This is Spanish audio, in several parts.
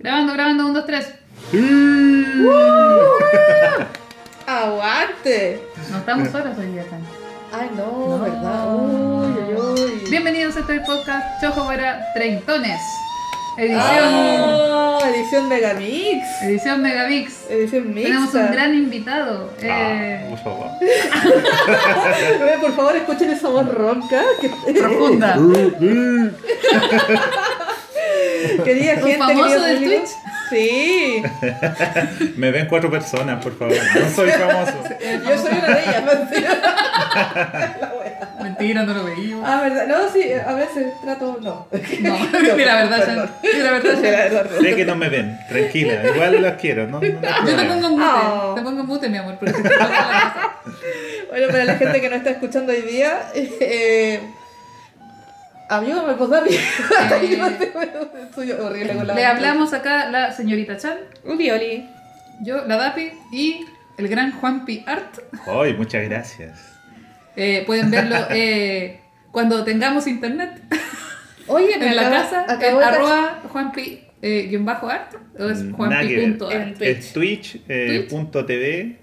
Grabando, grabando, un, dos, tres. ¡Aguante! No estamos solos hoy día, Tan. Ay, no, No. ¿verdad? Uy, uy, uy. Bienvenidos a este podcast Chojo para Treintones. Edición, Ah, edición Megamix. edición Megavix. Edición mixta. Tenemos un gran invitado. eh, Ah, por favor. Por favor, escuchen esa voz ronca. que- profunda. Querida Un gente, famoso del público. Twitch. Sí, Me ven cuatro personas, por favor. No soy famoso. yo soy una de ellas. mentira. La wea. Mentira, no lo veíamos. Ah, ¿verdad? No, sí, a veces trato. No. No, mira, la verdad, perdón. ya. Mira, la verdad, ya. Sé que no me ven, tranquila. Igual los quiero, no, Yo te pongo en mute. Oh. Te pongo en mute, mi amor, porque te pongo en la casa. Bueno, para la gente que no está escuchando hoy día, eh, ayúdame, pues Dami. Soy horrible con la Le hablamos acá la señorita Chan, Uli, Oli. yo, la Dapi y el gran Juanpi Art. Ay, muchas gracias. Eh, pueden verlo eh, cuando tengamos internet Oye, en la casa, acabo en arroba Juanpi eh, guion bajo art o es juanpi.art. Es twitch, eh, Twitch. punto tv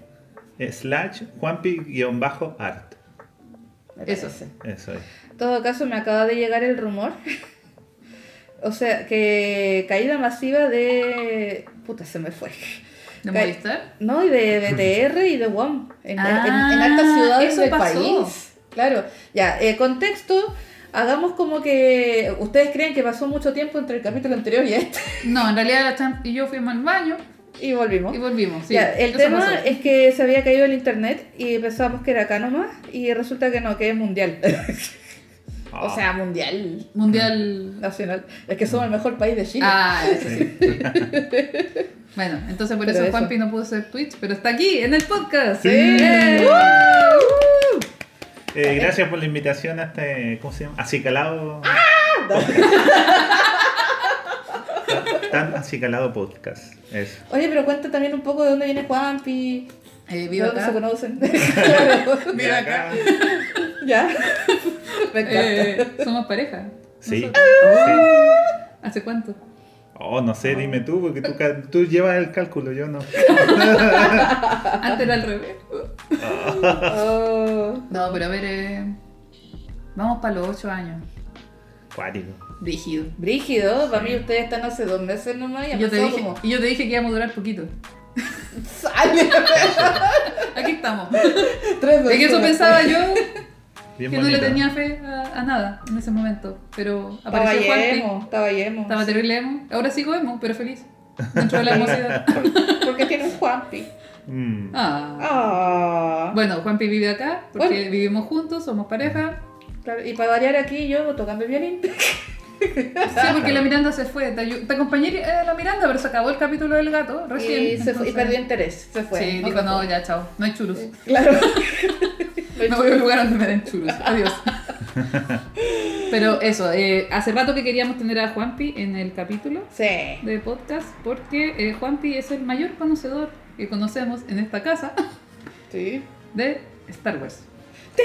eh, slash juanpi-art. Me Eso. parece. Eso es. Todo caso, me acaba de llegar el rumor. O sea, que caída masiva de. Puta, se me fue. ¿De Ca- Movistar? No, y de BTR y de WOM. En, Ah, en, en altas ciudades del pasó. país. Claro. Ya, eh, contexto. Hagamos como que. Ustedes creen que pasó mucho tiempo entre el capítulo anterior y este. No, en realidad la y yo fuimos al baño Y volvimos. y volvimos. Sí, Ya, el eso tema pasó. es que se había caído el internet y pensábamos que era acá nomás y resulta que no, que es mundial. Ah, o sea, mundial. Mundial. Nacional. Es que somos el mejor país de Chile. Ah, eso sí. bueno, entonces por Pero eso eso. Juanpi no pudo hacer Twitch, pero está aquí en el podcast. Sí. ¡Eh! eh, gracias por la invitación a este, ¿cómo se llama? Acicalado. Tan acicalado podcast. Eso. Oye, pero cuenta también un poco de dónde viene Juanpi, Eh, dónde acá. se conocen. Claro. Vive acá. Ya. Me encanta. Eh, somos pareja. Sí. Sí. ¿Hace cuánto? Oh, no sé, dime tú, porque tú, ca- tú llevas el cálculo, yo no. Antes era al revés. Oh. No, pero a ver, eh, vamos para los 8 años. Cuático. Rígido. Brígido, para mí ustedes están hace dos meses nomás y yo, te dije, como... y yo te dije que íbamos a durar poquito. ¡Sale! Aquí estamos. Tres Es que eso veces. pensaba yo, Bien que no le tenía fe a, a nada en ese momento. Pero Estaba apareció Juanpi. yemo, estaba yemo. Estaba terrible emo. Ahora sigo emo, pero feliz. Dentro de la emoción. Porque tiene un Juanpi. Mm. Ah. Ah. Bueno, Juanpi vive acá porque Bueno. vivimos juntos, somos pareja. Claro, y para variar aquí yo tocando el violín. Sí, porque la Miranda se fue. Te, acompañé a la Miranda, pero se acabó el capítulo del gato recién. y, se fue- y perdió interés. Se fue. Sí, no dijo, no, ya, chao. No hay churros. Claro. Me voy a un lugar donde me den churros. Adiós. Pero eso, eh, hace rato que queríamos tener a Juanpi en el capítulo Sí. de podcast porque eh, Juanpi es el mayor conocedor que conocemos en esta casa Sí. de Star Wars. Sí,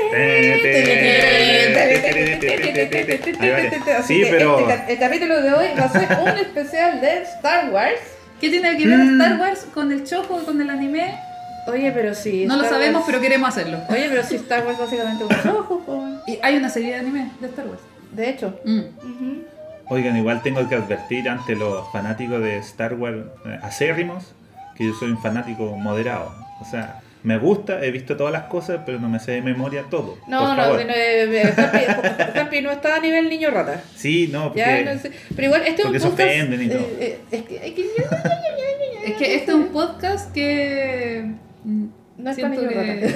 que pero este el capítulo de hoy va a ser un especial de Star Wars. ¿Qué tiene que ver Mm. Star Wars con el choco, con el anime? Oye, pero sí. No lo sabemos, Wars- pero queremos hacerlo. Oye, pero si Star Wars básicamente es un ojo, po. Y hay una serie de anime de Star Wars. De hecho. Mm. Oigan, igual tengo que advertir ante los fanáticos de Star Wars eh, acérrimos que yo soy un fanático moderado. O sea, me gusta, he visto todas las cosas, pero no me sé de memoria todo. No, por no, favor. no, eh, eh, no está a nivel niño rata. Sí, no, porque Ya, no sé. Pero igual, este es un podcast. ofenden y todo. eh, eh, es que, hay que- Es que este es un podcast que. No es para siento niños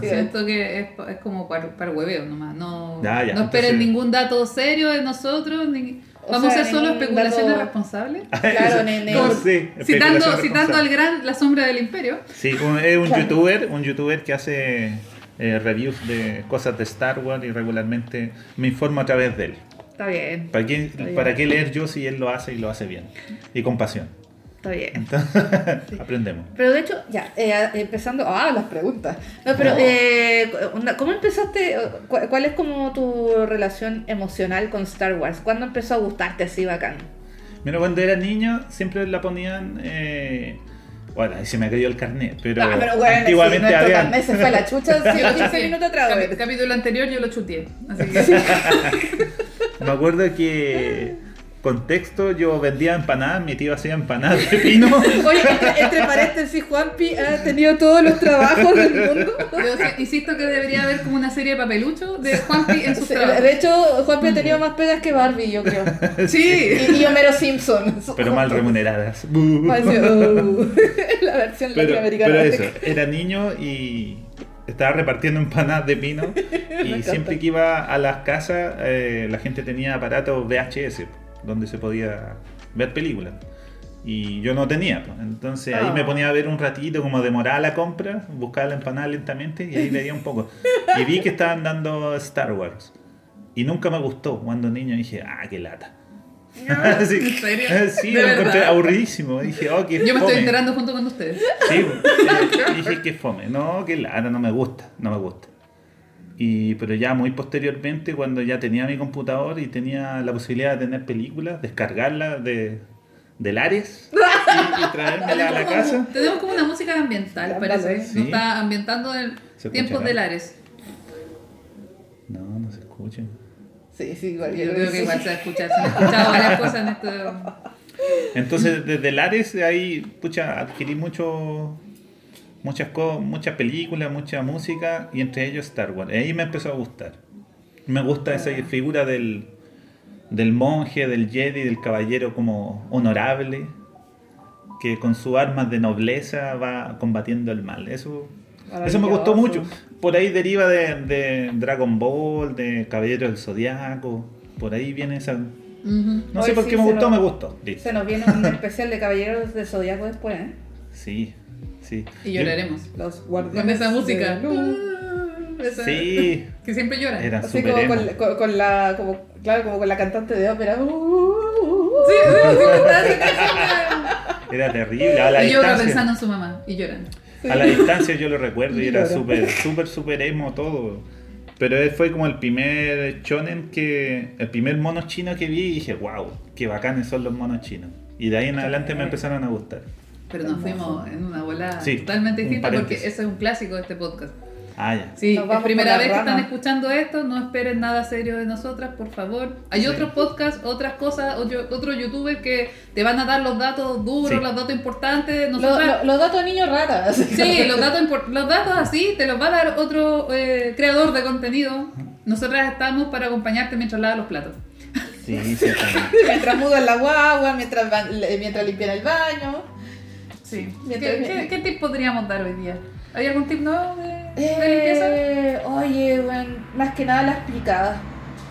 que, siento que es, es como para, para hueveo nomás. No, Ya, ya, no esperen entonces- ningún dato serio de nosotros. ni- O Vamos sea, a hacer solo especulaciones dato- responsables. Claro, No sé, Citando, citando al gran La Sombra del Imperio. Sí, un- es un Claro. youtuber, un youtuber que hace eh, reviews de cosas de Star Wars y regularmente me informo a través de él. Está bien, ¿Para qué, bien. ¿Para qué leer yo si él lo hace y lo hace bien? Y con pasión. Está bien. Entonces, aprendemos. Pero de hecho, ya, eh, empezando. Ah, las preguntas. No, pero, No. eh, ¿cómo empezaste? cu- ¿Cuál es como tu relación emocional con Star Wars? ¿Cuándo empezó a gustarte así bacán? Mira, cuando era niño siempre la ponían. Eh, bueno, ahí se me cayó el carnet, pero, Ah, pero bueno, antiguamente sí, había. carnet se fue la chucha Sí, hace sí, 15 sí. minutos atrás, Capi- güey. capítulo anterior yo lo chuteé. Así que. Me acuerdo que. Contexto, yo vendía empanadas, mi tío hacía empanadas de pino. Oye, entre, entre paréntesis, Juanpi ha tenido todos los trabajos del mundo. Yo sí- insisto que debería haber como una serie de papelucho de Juanpi en sus Sí, trabajos. De hecho, Juanpi ha tenido más pegas que Barbie, yo creo. Sí. Y, y Homero Simpson. pero mal remuneradas. Oh, la versión Pero, latinoamericana. pero eso, era niño y estaba repartiendo empanadas de pino. Y siempre que iba a las casas, eh, la gente tenía aparatos VHS donde se podía ver películas. Y yo no tenía, pues. entonces ahí Ah. me ponía a ver un ratito, como demoraba la compra, buscaba la empanada lentamente y ahí veía un poco. Y vi que estaban dando Star Wars. Y nunca me gustó. Cuando niño dije, ah, qué lata. Sí, ¿En serio? Sí, ¿De lo encontré aburridísimo. Dije, oh, qué Yo me estoy enterando junto con ustedes. Sí, eh, dije que fome. No, que lata, no me gusta, no me gusta. Y, pero ya muy posteriormente, cuando ya tenía mi computador y tenía la posibilidad de tener películas, descargarlas de, del Ares y, y traérmela a la casa. Tenemos como una música ambiental, Ya, parece. vale. Nos Sí. está ambientando en tiempos escuchará. de Lares. No, no se escucha. Sí, sí, igual. Yo yo creo que sí. igual se va a escuchar. Se han escuchado varias cosas en esto. Entonces, desde el Ares, ahí, pucha, adquirí mucho, muchas, películas, mucha música, y entre ellos Star Wars. Y ahí me empezó a gustar. Me gusta esa figura del, del monje, del Jedi, del caballero como honorable, que con sus armas de nobleza va combatiendo el mal. Eso, eso me gustó mucho. Por ahí deriva de, de Dragon Ball, de Caballero del Zodiaco. Por ahí viene esa... No Hoy sé por sí qué me gustó, nos- me gustó. Listo. Se nos viene un especial de Caballeros de Zodíaco después, ¿eh? Sí, sí. Y lloraremos. Los guardianes. Con esa música. Esa- Sí, Que siempre llora. era Así súper como con, con, con la, como, claro, como con la cantante de ópera. Sí, sí, sí. Era terrible. A la, Y llora pensando en su mamá y llorando. a la distancia yo lo recuerdo y era súper, súper, súper emo todo. Pero él fue como el primer shonen que. El primer mono chino que vi y dije, wow, qué bacanes son los monos chinos. Y de ahí en adelante me empezaron a gustar. Pero nos fuimos en una bola Sí, totalmente distinta porque ese es un clásico de este podcast. Ah, ya. Sí, es primera vez que están escuchando esto, no esperen nada serio de nosotras, por favor. Hay Sí. otros podcasts, otras cosas, otro- otros youtubers que te van a dar los datos duros, Sí. los datos importantes. Nosotras, lo- los datos de niños raras. sí, los datos, los datos así te los va a dar otro eh, creador de contenido. Nosotras estamos para acompañarte mientras lavas los platos. Sí, sí, mientras mudan la guagua, mientras, mientras limpian el baño. Sí. ¿Qué, qué, qué tip podríamos dar hoy día? ¿Hay algún tip nuevo de, de limpieza? Eh, oye, weón, más que nada las picadas.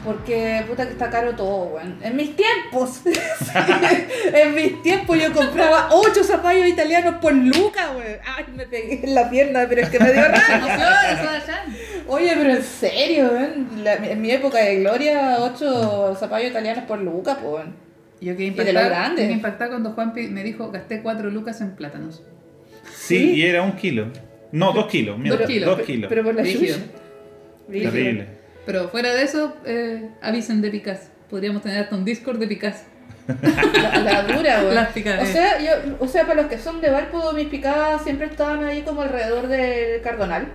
Porque puta que está caro todo, weón. En mis tiempos, en mis tiempos yo compraba 8 zapallos italianos por lucas, weón. Ay, me pegué en la pierna, pero es que me dio rabia. Oye, pero en serio, weón. La- en mi época de gloria, 8 zapallos italianos por lucas, pues, weón. Yo quedé Y de impactada, quedé impactada cuando Juanpi me dijo gasté 4 lucas en plátanos. Sí, ¿Sí? y era un kilo. No, dos kilos. mira, Dos kilos, Dos kilos. Pero por la Rígido. Rígido. Terrible. Pero fuera de eso, eh, avisen de Picas. Podríamos tener hasta un Discord de Picas. La, la dura, picadas. O sea, yo, o sea, para los que son de Valpo, mis picadas siempre estaban ahí como alrededor del Cardonal.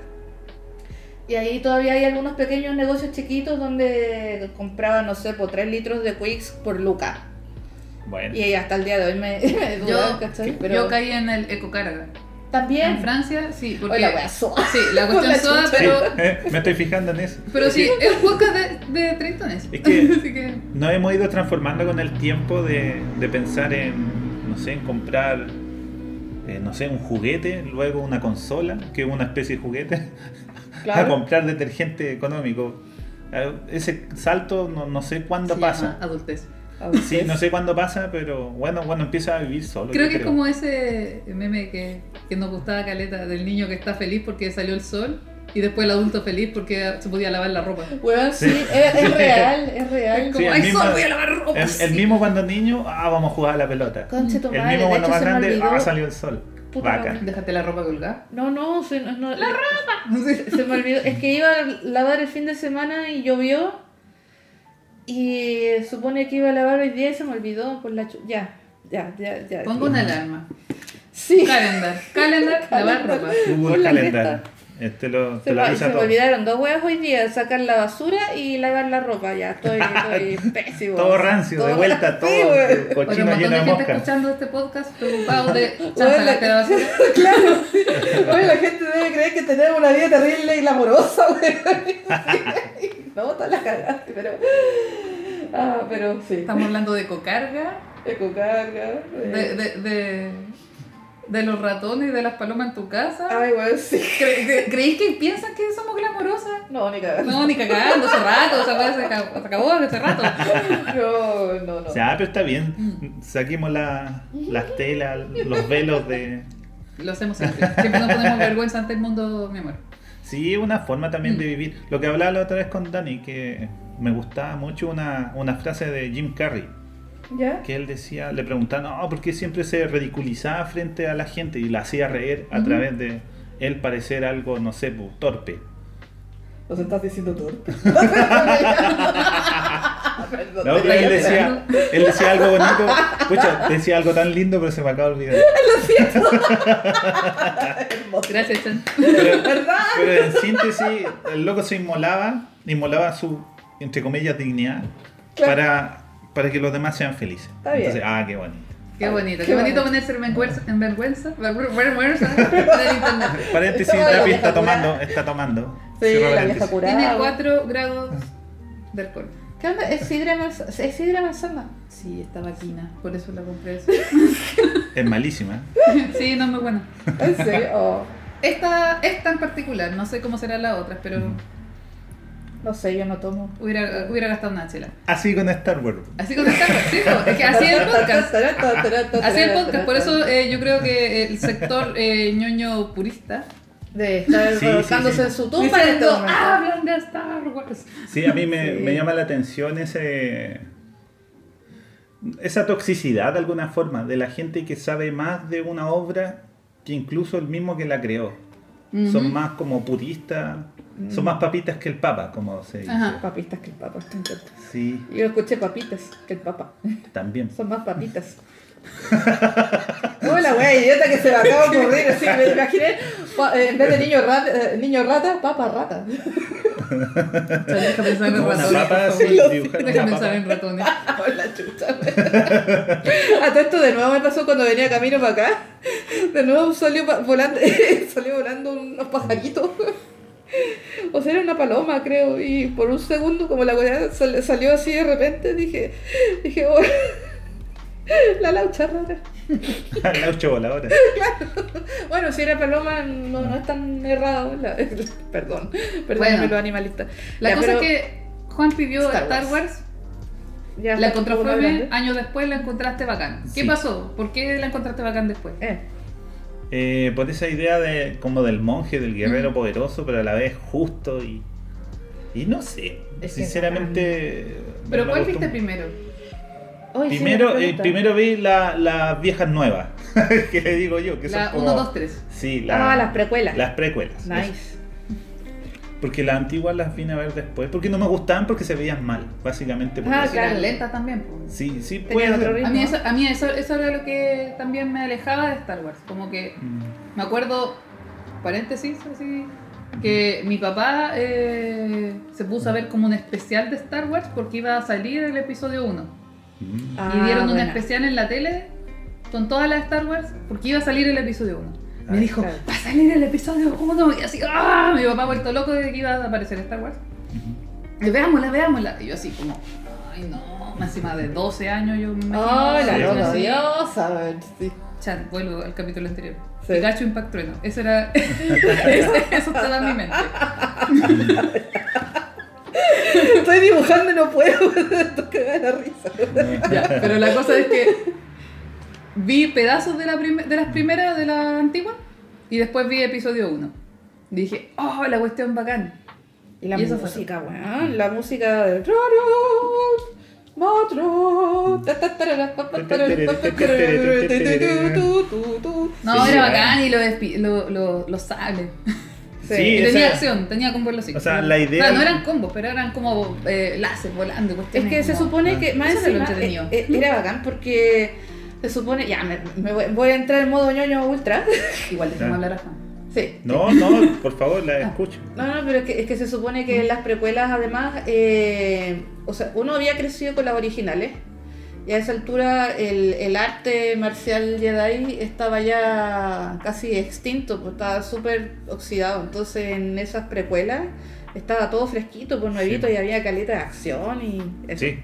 Y ahí todavía hay algunos pequeños negocios chiquitos donde compraban, no sé, por 3 litros de Quicks por Luca. Bueno. Y hasta el día de hoy me, me Yo, ¿cachai? Pero yo caí en el ecocarga. también. En Francia, sí, porque... Oye, la wea soa. Sí, la cuestión la soda. Sí, pero... me estoy fijando en eso. Pero sí, es un podcast de, de treintones. Es que- Así que... Nos hemos ido transformando con el tiempo de, de pensar en, no sé, en comprar, eh, no sé, un juguete, luego una consola, que es una especie de juguete, a Claro. comprar detergente económico. Eh, Ese salto no, no sé cuándo se pasa. llama adultez. Sí, no sé cuándo pasa, pero bueno, cuando empieza a vivir solo. Creo que es como ese meme que, que nos gustaba caleta del niño que está feliz porque salió el sol y después el adulto feliz porque se podía lavar la ropa. Weón, sí, Sí. es, es real, es real. Como, el ¡ay, mismo- sol, voy a lavar ropa! El, el Sí. mismo cuando niño, ah, vamos a jugar a la pelota. Conche tu El mismo cuando más se grande, olvidó. ah, salió el sol. Puta Vaca. la Déjate la ropa colgada. No, no, se, no, la ropa. Se me olvidó. Es que iba a lavar el fin de semana y llovió. Y supone que iba a lavar hoy día y se me olvidó por la chu- Ya, ya, ya, ya. Pongo una alarma. Sí. Calendar. Calendar, lavar ropa. Google Calendar. Este lo, te Se, avisa se me olvidaron dos huevos hoy día, sacar la basura y lavar la ropa. Ya, estoy, estoy pésimo. Todo rancio, de vuelta, todo Sí, cochino lleno de de gente escuchando este podcast preocupado de la basura. Claro. Oye, la gente debe creer que tenemos una vida terrible y glamorosa, güey. No, toda la cagaste, pero. Ah, pero sí. Estamos hablando de cocarga, Ecocarga. de, de, de, de los ratones y de las palomas en tu casa. Ay, güey, sí. ¿Cre- cre- ¿Creéis que piensan que somos glamorosas? No, ni cagando. No, ni cagando, hace rato, esa weá se acabó, se acabó hace rato. No, no, no. O sea, pero está bien. Saquemos la- las telas, los velos de. Lo hacemos siempre. Siempre nos ponemos vergüenza ante el mundo, mi amor. Sí, una forma también Mm. de vivir. Lo que hablaba la otra vez con Dani, que me gustaba mucho una, una frase de Jim Carrey. ¿Ya? Que él decía, le preguntaban, no, ¿por qué siempre se ridiculizaba frente a la gente? Y la hacía reír a través de él parecer algo, no sé, pues, torpe. Nos estás diciendo torpe. Perdón, No, pero él que decía, él decía algo bonito. Pucha, decía algo tan lindo, pero se me acaba de olvidar. Hermoso. Gracias, Chan. Pero, en síntesis, el loco se inmolaba, inmolaba su, entre comillas, dignidad Claro. para, para que los demás sean felices. Está bien. Entonces, ah, qué bonito. Qué bonito, Qué qué bonito bonito. ponerse en vergüenza, en vergüenza, vergüenza del internet. Paréntesis, la David está tomando, está tomando. Sí, la vieja paréntesis. curada. Tiene 4 grados de alcohol. ¿Qué onda? ¿Es sidra manzana? ¿Es sidra manzana? Sí, está vaquina, por eso la compré. Es malísima. Sí, no es muy buena. ¿En serio? Oh, Esta, esta en particular, no sé cómo serán las otras, pero no sé, yo no tomo. hubiera, hubiera gastado una chela. Así con Star Wars. Así como está, sí, po, es que así es el podcast. Así es el podcast, por eso eh, yo creo que el sector eh, ñoño purista De estar Sí, sí, colocándose sí. en su tumba este diciendo, momento. hablan de Star Wars. Sí, a mí me, Sí. me llama la atención ese esa toxicidad de alguna forma de la gente que sabe más de una obra que incluso el mismo que la creó. Son más como puristas, son más papitas que el papa, como se dice. Ajá. Papitas que el papa, encanta. Sí, Yo escuché papitas que el papa. también. Son más papitas. Hola, wea idiota que se me acaba de ocurrir. Así, me imaginé, eh, en vez de niño rata, eh, niño rata, papa rata. Deja pensar en ratones. papa, sí, Deja pensar en ratones. La chucha. A todo esto de nuevo me pasó cuando venía camino para acá. De nuevo salió pa- volando, salió volando unos pajaritos. O sea, era una paloma, creo. Y por un segundo, como la weá sal- salió así de repente, dije, dije, oh, la laucha rara. la ocho voladora. Bueno, si era paloma, no, no es tan errado. la- perdón, perdónenme Bueno. los animalistas. La Ya, cosa pero es que Juan pidió Star Star, Wars. Wars, ya la encontró años después la encontraste bacán. ¿Qué Sí. pasó? ¿Por qué la encontraste bacán después? Eh, Eh, por esa idea de como del monje, del guerrero Mm. poderoso, pero a la vez justo y. Y no sé. Es sinceramente. ¿Pero cuál viste un- primero? Hoy Primero, me eh, primero vi la- las viejas nuevas, que le digo yo, que son La como... 1, 2, 3. Sí, la- Ah, las precuelas. Las precuelas. eso. Nice. Porque las antiguas las vine a ver después, porque no me gustaban porque se veían mal, básicamente. Ah, claro. Eran lentas también. Sí, sí, puede otro ser. ritmo. A mí, eso, a mí eso, eso era lo que también me alejaba de Star Wars. Como que Mm, me acuerdo, paréntesis, así, que mi papá eh, se puso a ver como un especial de Star Wars porque iba a salir el episodio 1. mm. Ah, y dieron un buena. especial en la tele con todas las Star Wars porque iba a salir el episodio 1. Me dijo, claro. va a salir el episodio 1 y así, ¡ah! Mi papá vuelto loco de que iba a aparecer Star Wars. Veámosla, veámosla. Y yo así como, ay no, más encima de 12 años yo me imagino. Ay, la loca diosa, weón, sí. Chan, vuelvo al capítulo anterior. Sí. Pikachu Impact Trueno. Eso era. eso estaba en mi mente. Estoy dibujando y no puedo, estoy cagada la risa. Ya, pero la cosa es que vi pedazos de, la de las primeras, de la antigua, y después vi episodio 1. Dije, oh, la cuestión bacán. Y la Y eso fue música, weón, la música de. No, Sí, era bacán. y lo, lo, lo, los sables. Sí. Esa- tenía acción, tenía combos los O sea, la idea- no eran combos, pero eran como eh, láser volando. Es que se supone que más Eso era lo entretenido. eh, eh, era bacán porque se supone, ya me, me voy, voy a entrar en modo ñoño ultra. Igual dejemos Ya. hablar a Juan. sí. No, no, por favor, la Ah. escucho. No, no, pero es que, es que se supone que en las precuelas además, eh, o sea, uno había crecido con las originales y a esa altura el, el arte marcial Jedi estaba ya casi extinto, pues estaba súper oxidado. Entonces en esas precuelas estaba todo fresquito, pues nuevito Sí. y había caleta de acción y eso. Sí,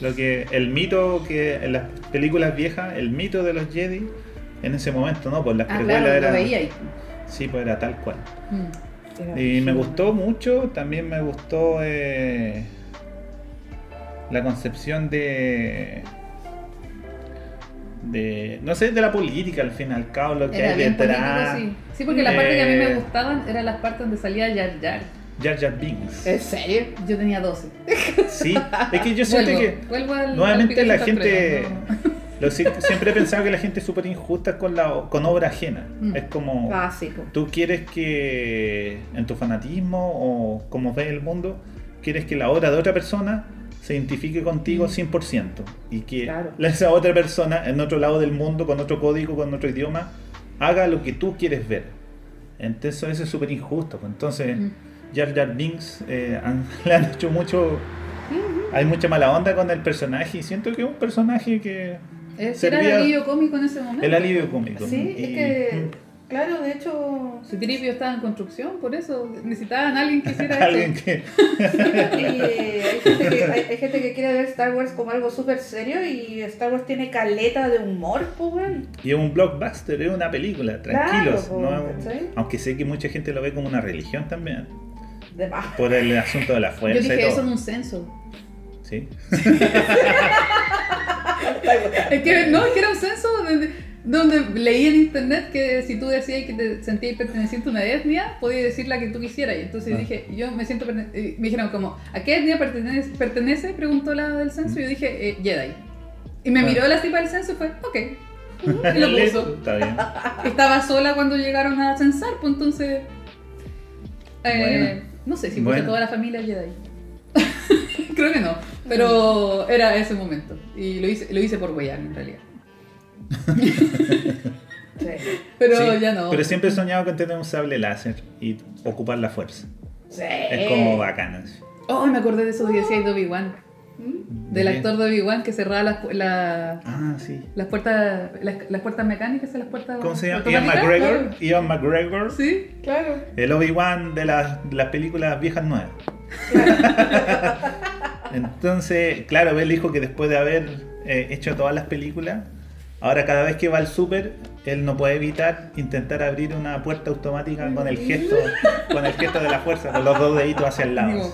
lo que el mito que en las películas viejas, el mito de los Jedi en ese momento, no, pues las Ah, precuelas claro, era lo veía ahí. sí, pues era tal cual. Mm. Era Y me gustó mucho, también me gustó eh, la concepción de de no sé, de la política al fin y al cabo, lo que Era hay detrás. sí. Sí, porque la parte que a mí me Eh. gustaban eran las partes donde salía Jar Jar. Jar Jar Binks. ¿En serio? Yo tenía 12. Sí, es que yo siento que al, nuevamente al la gente lo siempre he pensado que la gente es súper injusta con la con obra ajena. Mm. Es como Básico. tú quieres que en tu fanatismo o como ves el mundo, quieres que la obra de otra persona se identifique contigo Mm. 100% y que Claro. esa otra persona en otro lado del mundo, con otro código, con otro idioma, haga lo que tú quieres ver. Entonces eso es súper injusto. Entonces Mm. Jar Jar Binks eh, han- le han hecho mucho... Hay mucha mala onda con el personaje y siento que es un personaje que... Ese era el alivio cómico en ese momento. El alivio cómico. Sí, Y- es que, claro, de hecho, Su tripio estaba en construcción, por eso necesitaban a alguien que hiciera Alguien que... y hay, gente que, hay, hay gente que quiere ver Star Wars como algo súper serio y Star Wars tiene caleta de humor, pues. Y es un blockbuster, es una película, tranquilos. no- ¿cachai? aunque sé que mucha gente lo ve como una religión también, De más. por el asunto de la Yo fuerza y dije eso en un censo. Sí. Es que no, es que era un censo donde, donde leí en internet que si tú decías que te sentías perteneciente a una etnia, podías decir la que tú quisieras. Y entonces Ah. dije, yo me siento. Me dijeron, como, ¿a qué etnia pertenece? pertenece? Preguntó la del censo. Y yo dije, eh, Jedi. Y me Ah. miró la tipa del censo y fue, ok. Y lo puso. Está bien. Estaba sola cuando llegaron a censar, pues entonces. eh, Bueno. No sé si puse Bueno. toda la familia Jedi. Creo que no, pero era ese momento. Y lo hice, lo hice por weyar en realidad. Sí. Pero Sí, ya no. Pero siempre he soñado con tener un sable láser y ocupar la fuerza. Sí. Es como bacana. Oh, me acordé de eso que decía de Obi-Wan. ¿Mm? Del actor de Obi-Wan que cerraba las, la- Ah, sí. las puertas las, las puertas mecánicas, las puertas ¿Cómo se llama? Ian. McGregor. Ian McGregor. Sí. Claro. El Obi-Wan de las, de las películas viejas nuevas. Entonces, claro, él dijo que después de haber eh, hecho todas las películas, ahora cada vez que va al súper, él no puede evitar intentar abrir una puerta automática con el gesto, con el gesto de la fuerza, con los dos deditos hacia el lado.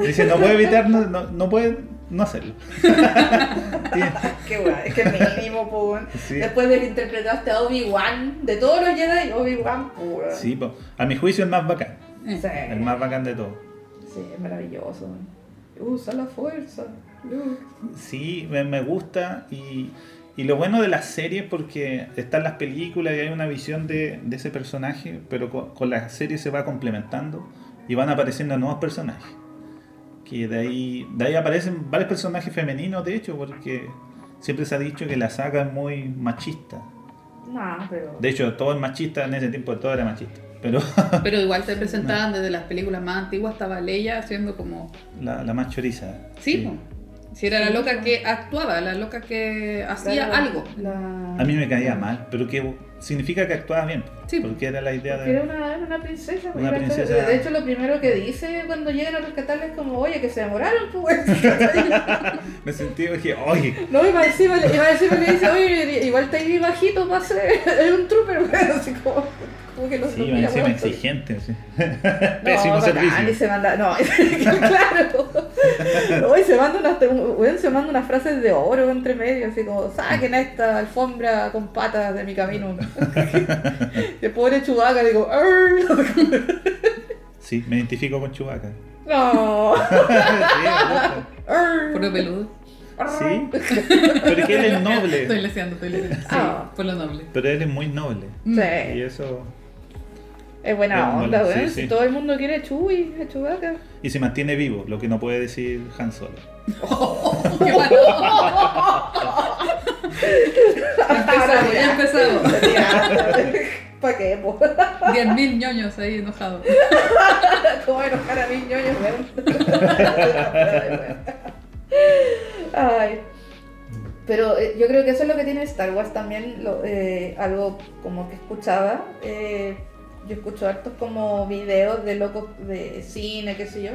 Dice, no puede evitar, no, no, no puede no hacerlo. Qué guay, es que mínimo, pues. Sí. Después de que interpretaste a Obi-Wan, de todos los Jedi, Obi-Wan, weón. sí, a mi juicio el más bacán. Sí. el más bacán de todos. Sí, es maravilloso. Usa la fuerza. Luke. Sí, me, me gusta y, y lo bueno de las series porque están las películas y hay una visión de, de ese personaje, pero con, con la serie se va complementando y van apareciendo nuevos personajes. Que de ahí, de ahí aparecen varios personajes femeninos, de hecho, porque siempre se ha dicho que la saga es muy machista. Nah, pero. De hecho, todo es machista en ese tiempo, todo era machista. Pero Pero igual te presentaban desde las películas más antiguas, estaba Leia haciendo como. la, la más choriza. Sí, po. Si era la loca que actuaba, la loca que hacía Claro, algo. La... A mí me caía mal, pero que significa que actuaba bien. Sí. Porque era la idea Porque era de... una, era una princesa. Una era- princesa. De hecho, lo primero que dice cuando llegan a rescatarla es como, oye, que se demoraron, pues. Me sentí y dije, oye, no, iba encima, le- iba encima le dice, oye, igual está ahí bajito para ser es un trooper, weón. Así como, como que lo sí, encima exigente. sí. No, Pésimo bacán, y servicio. se manda, no, claro. No, y se manda unas, se manda unas frases de oro entre medio, así como, saquen a esta alfombra con patas de mi camino. El pobre Chubaca, digo. Sí, me identifico con Chewbacca. no. sí, lo peludo. Sí, pero que él es Estoy noble. leseando, estoy leseando. Sí, Ah. por lo noble. Pero él es muy noble. Sí. Y eso. Es buena onda, weón. sí, todo el mundo quiere a Chewie, a Chewbacca. Y se mantiene vivo, lo que no puede decir Han Solo. ¡Qué malo! empezamos, ya empezamos. ¿Para qué, po? 10.000 ñoños ahí enojados. ¿Cómo enojar a mis ñoños, weón? Ay. Pero eh, yo creo que eso es lo que tiene Star Wars también, lo- eh, algo como que escuchaba. eh, yo escucho hartos como videos de locos de cine, qué sé yo.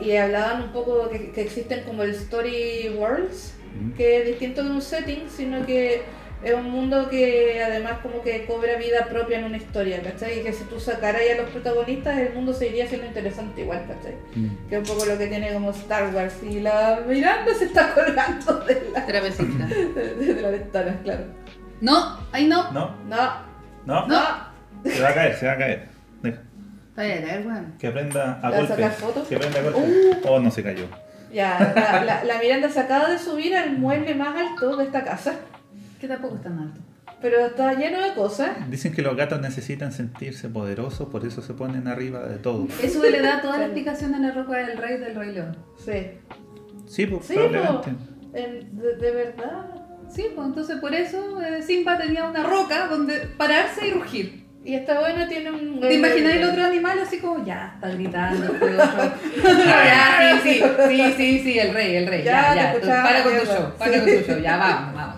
Y hablaban un poco que, que existen como el Story Worlds, Mm. que es distinto de un setting, sino que es un mundo que además como que cobra vida propia en una historia, ¿cachai? Y que si tú sacaras a los protagonistas, el mundo seguiría siendo interesante igual, ¿cachai? Mm. Que es un poco lo que tiene como Star Wars. Y la Miranda se está colgando de la, Trapecista. de, de la ventana, claro. No, ahí no. No, No, no, no. Se va a caer, se va a caer. Deja. Weón. Que aprenda a ¿Le vas a golpe. sacar fotos? Que aprenda a golpe. Uh. Oh, no se cayó. Ya, la, la- la Miranda se acaba de subir al mueble más alto de esta casa. Que tampoco es tan alto. Pero está lleno de cosas. Dicen que los gatos necesitan sentirse poderosos, por eso se ponen arriba de todo. Eso le da toda la explicación a la roca del rey del rey león. Sí. Sí, pues, Sí, probablemente. En- de, de verdad. Sí, pues entonces por eso eh, Simba tenía una roca donde pararse y rugir. Y esta buena tiene un. ¿Te imagináis el otro animal así como, ya, está gritando, este otro? ya, sí, sí, sí, sí, sí, el rey, el rey, Ya, ya, para con tu show, para con tu show, ya, vamos, vamos.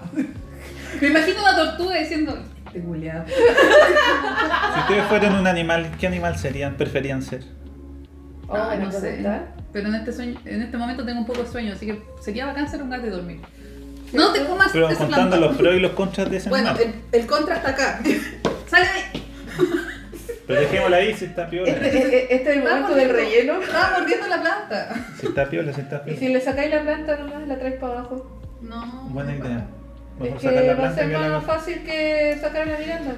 Me imagino una tortuga diciendo, este culiao. Si ustedes fueran un animal, ¿qué animal serían? ¿Preferían ser? Oh, buena no sé. Pero en este, sueño, en este momento tengo un poco de sueño, así que sería bacán ser un gato y dormir. No te comas Pero contando los pros y los contras de ese Bueno, animal. el, el contra está acá. ¡Sale de ahí! Pero dejémosla ahí si está piola. Este, este- este es el momento del relleno. Estaba mordiendo la planta. Si está piola, si está Y piola. si le sacáis la planta nomás, la traes para abajo. No. Buena idea. Mejor Es que la va a ser más fácil que sacar a la Miranda.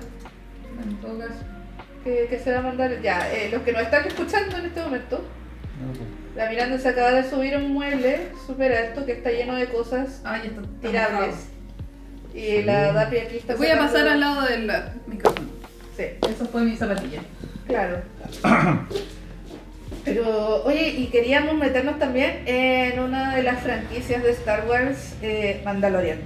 En todo caso. Que, que se va a mandar. Ya, eh, los que nos están escuchando en este momento, No, pues. la Miranda se acaba de subir a un mueble súper alto que está lleno de cosas Ay, está está tirables. mojado. Y la Dapi aquí está voy a pasar al lado del la- micrófono. Sí, Esa fue mi zapatilla. claro. Pero, oye, y queríamos meternos también en una de las franquicias de Star Wars, eh, Mandalorian.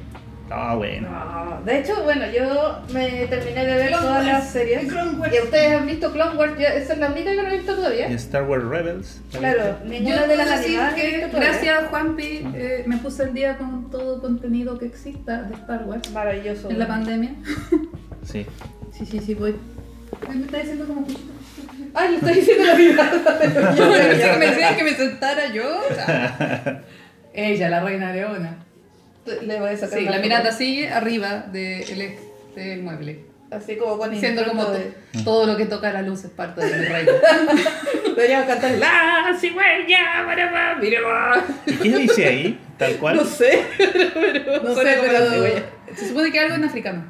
Ah, bueno. No, de hecho, bueno, yo me terminé de ver Clone todas Wars, las series. Clone Wars. Y ustedes han visto Clone Wars, esa es la única que no he visto todavía. ¿Y Star Wars Rebels? ¿La Claro, ninguna Yo de las animadas he visto gracias Juanpi eh, me puse al día con todo contenido que exista de Star Wars Maravilloso. en la pandemia. Sí. Sí, sí, sí, voy. Ay, Me está diciendo como cuchito. Ay, le estoy diciendo la vida. Yo que me decían que me sentara yo. o sea, ella, la reina leona. Le voy a sacar Sí, la foto. mirada sigue arriba del ex del mueble. Así como con intento como de- to- todo lo que toca la luz es parte de mi reino. Deberíamos cantar la cigüeña, barabá, miraba. ¿Y qué dice ahí? Tal cual. No sé, pero No sé, como la cigüeña. pero se supone que algo en africano.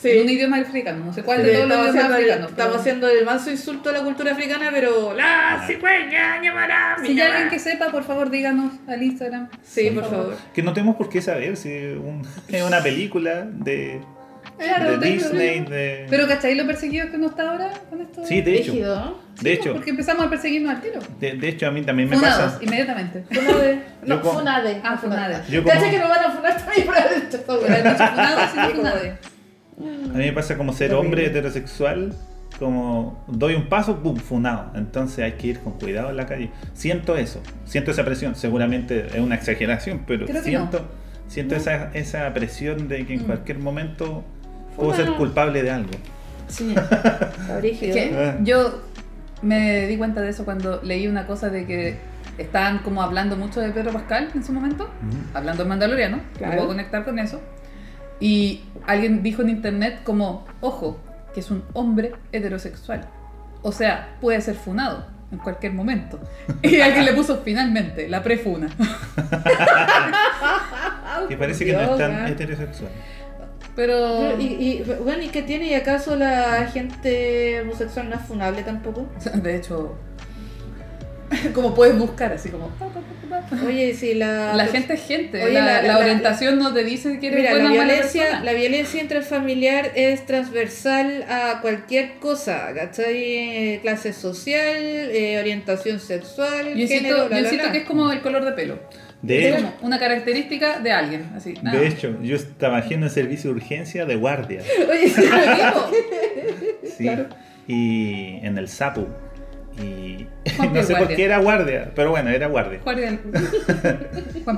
Sí. En un idioma africano. No sé cuál Sí, de todos los idiomas haciendo el, africanos. pero- estamos haciendo el manso insulto a la cultura africana, pero la cigüeña llamará Si hay alguien que sepa, por favor, díganos al Instagram. Sí, por favor. Que no tenemos por qué saber si un- es una película de, Claro, de Disney, de... Pero ¿cachai lo perseguido que uno está ahora con esto? Sí, de hecho. De hecho, Porque empezamos a perseguirnos al tiro. de, de hecho a mí también me Funados, pasa. inmediatamente. Funade. No, como- Funade. Ah, Funade. Yo como- Cacha que nos van a funar también por. Funados y no funade. A mí me pasa como ser hombre heterosexual, como doy un paso, ¡pum! funado. Entonces hay que ir con cuidado en la calle. Siento eso, siento esa presión. Seguramente es una exageración, pero Creo que siento, siento esa, esa presión de que en Mm. cualquier momento puedo ser culpable de algo. Sí. ¿Qué? Ah. Yo me di cuenta de eso cuando leí una cosa de que estaban como hablando mucho de Pedro Pascal en su momento, Ujú. hablando de Mandaloriano, Claro. me puedo conectar con eso. Y alguien dijo en internet como, ojo, que es un hombre heterosexual. O sea, puede ser funado en cualquier momento. Y alguien le puso finalmente la prefuna. Que parece que no es tan heterosexual. Pero... Pero, y, y, bueno, ¿y qué tiene? ¿Y acaso la gente homosexual no es funable tampoco? De hecho, como puedes buscar, así como. Oye, si la... La gente es gente. Oye, la, la- la la- orientación no te dice que eres Mira, la buena o mala violencia, persona. la violencia intrafamiliar es transversal a cualquier cosa, ¿cachai? Clase social, eh, orientación sexual, Yo género, yo insisto que es como el color de pelo. De es hecho, como una característica de alguien. Así, nada. de hecho, yo trabajé en el servicio de urgencia de guardia. Oye, sí, Sí. Claro. Y en el Sapu. Y Juan no sé por guardia. qué era guardia, pero bueno, era guardia. Juan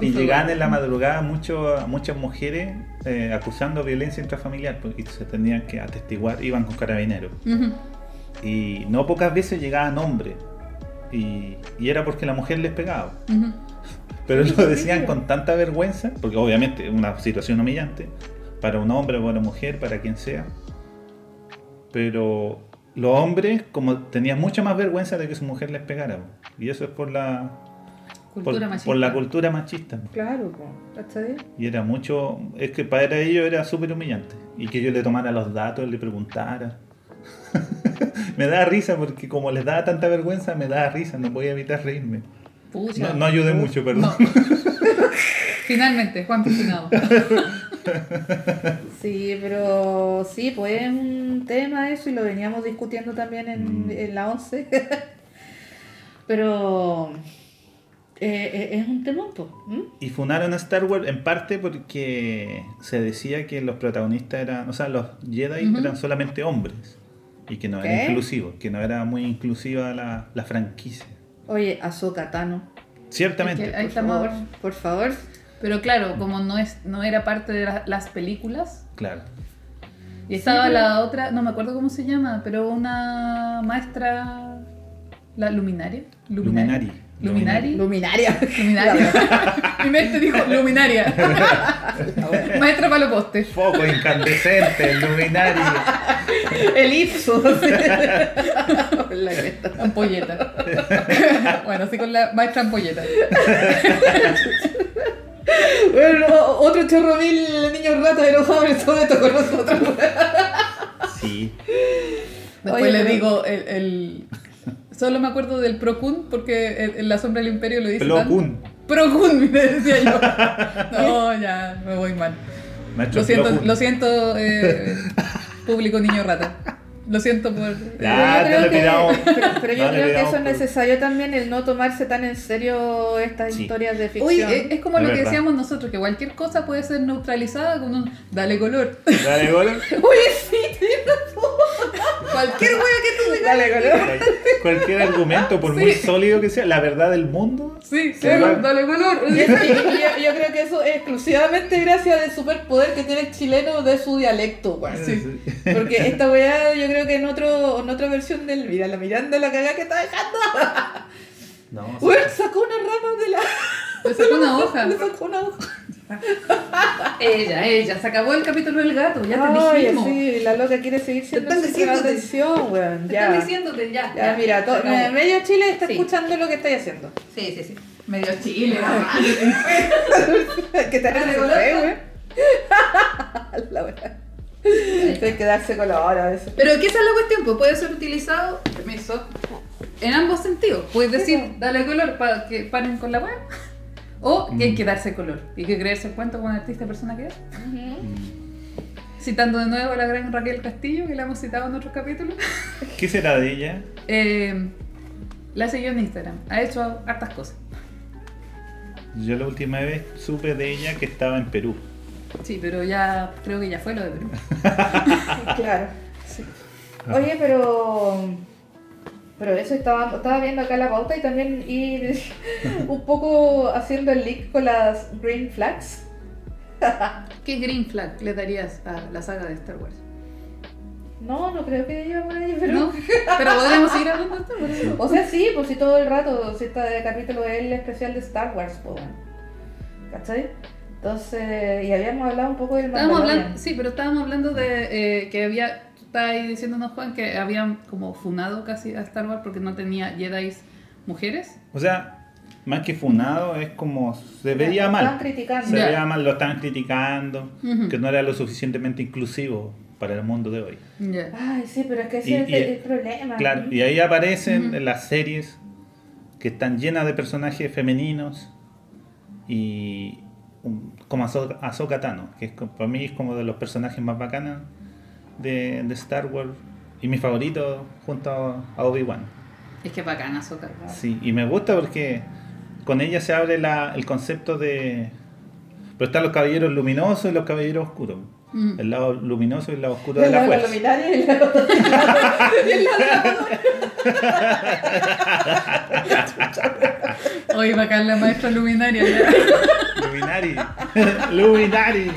Y llegaban Guardia. en la madrugada mucho, muchas mujeres eh, acusando violencia intrafamiliar porque se tenían que atestiguar, iban con carabineros. Y no pocas veces llegaban hombres. Y, y era porque la mujer les pegaba. Pero lo decían con tanta vergüenza, porque obviamente es una situación humillante para un hombre, para una mujer, para quien sea. Pero los hombres, como tenían mucha más vergüenza de que su mujer les pegara. Y eso es por la, por, Cultura machista. por la cultura machista. Claro. Y era mucho, es que para ellos era súper humillante. Y que yo le tomara los datos, le preguntara. me da risa porque como les daba tanta vergüenza, me da risa, no podía evitar reírme. Pucha. No, no ayudé mucho, perdón. No. Finalmente, Juan Picinado. Sí, pero sí, pues es un tema eso y lo veníamos discutiendo también en, Mm. en la 11. pero eh, eh, es un tema, pues. Y funaron a Star Wars en parte porque se decía que los protagonistas eran, o sea, los Jedi eran solamente hombres y que no ¿Qué? era inclusivo, que no era muy inclusiva la, la franquicia. Oye, Ahsoka Tano, Ciertamente. Es que Ahí por estamos. favor, por favor. Pero claro, como no es no era parte de la- las películas, Claro. y estaba pero- la otra, no me acuerdo cómo se llama, pero una maestra, la luminaria. Luminari. Luminari. Luminaria. Luminaria. Mi mente dijo luminaria. Maestra para los postes. Foco incandescente, luminario. El Ipsos. La. Ampolleta. bueno, así con la maestra ampolleta. Bueno, otro chorro mil niños ratas enojados en este momento con nosotros. Sí. Después Oye, le pero- digo el, el- Solo me acuerdo del Procun porque en- La Sombra del Imperio lo dice. Kun. Procun, me decía yo. No, ya, me voy mal. Maestro Lo siento, lo siento, eh, público niño rata. Lo siento por. Ya, Pero yo creo que, pero, pero yo no le creo que pidamos eso es necesario también el no tomarse tan en serio estas Sí. historias de Uy, ficción. es, es como Es lo que verdad. decíamos nosotros, que cualquier cosa puede ser neutralizada con un dale color. Dale, gol. Oye, sí, razón. Cualquier wea que tú digas. Dale, color. Cualquier argumento, por muy sólido que sea, la verdad del mundo. Sí, Sí, claro, igual. dale color. Y eso- y- y yo, yo creo que eso es exclusivamente gracias al superpoder que tiene el chileno de su dialecto, weón. Sí. Porque esta weá, yo creo que en otro en otra versión del. Mira, la Miranda la cagada que está dejando. No, Weón, sacó una rama de la. Le sacó una hoja. Le sacó una hoja. Ella, ella, se acabó el capítulo del gato, ya te Ay, dijimos. sí, la loca quiere seguir siendo están de diciéndote. atención, weón. Te Ya. están diciéndote ya. Ya, mira, to- se acabó. medio Chile está Sí. escuchando lo que estáis haciendo. Sí, sí, sí. Medio chile, que te weón. La weá. Hay que darse color a veces. Pero que esa es la cuestión, pues puede ser utilizado, permiso, en ambos sentidos. Puedes decir, dale color para que paren con la web. O que hay que darse color y que creerse el cuento con artista persona que es. Citando de nuevo a la gran Raquel Castillo, que la hemos citado en otros capítulos. ¿Qué será de ella? Eh, la siguió en Instagram. Ha hecho hartas cosas. Yo la última vez supe de ella que estaba en Perú. Sí, pero ya creo que ya fue lo de Perú. Claro. Oye, pero. Pero eso estaba, estaba viendo acá la pauta y también ir un poco haciendo el link con las green flags. ¿Qué green flag le darías a la saga de Star Wars? No, no creo que por ahí, pero. ¿No? Pero podríamos seguir hablando de Star Wars. O sea, sí, pues sí, todo el rato, si este capítulo es el especial de Star Wars, pues bueno. ¿Cachai? Entonces, y habíamos hablado un poco del Estábamos hablando, sí, pero estábamos hablando de eh, que había, estabas ahí diciéndonos Juan, que habían como funado casi a Star Wars porque no tenía Jedi mujeres. O sea, más que funado, es como se veía Lo mal. Estaban criticando. Se Ya. veía mal, lo estaban criticando, Ujú. que no era lo suficientemente inclusivo para el mundo de hoy. Ya. Ay, sí, pero es que ese Y- es el, y- el problema. Claro, y ahí aparecen Ujú. en las series que están llenas de personajes femeninos y um, como Ahsoka Tano, que es, para mí es como de los personajes más bacanas de, de Star Wars y mi favorito junto a, Obi-Wan. Es que bacana, Soca. Sí, y me gusta porque con ella se abre la, el concepto de... Pero están los caballeros luminosos y los caballeros oscuros. Mm. El lado luminoso y el lado oscuro de El la lado fuerza. luminaria y el lado- Hoy bacán la maestra luminaria. Luminari. Luminari.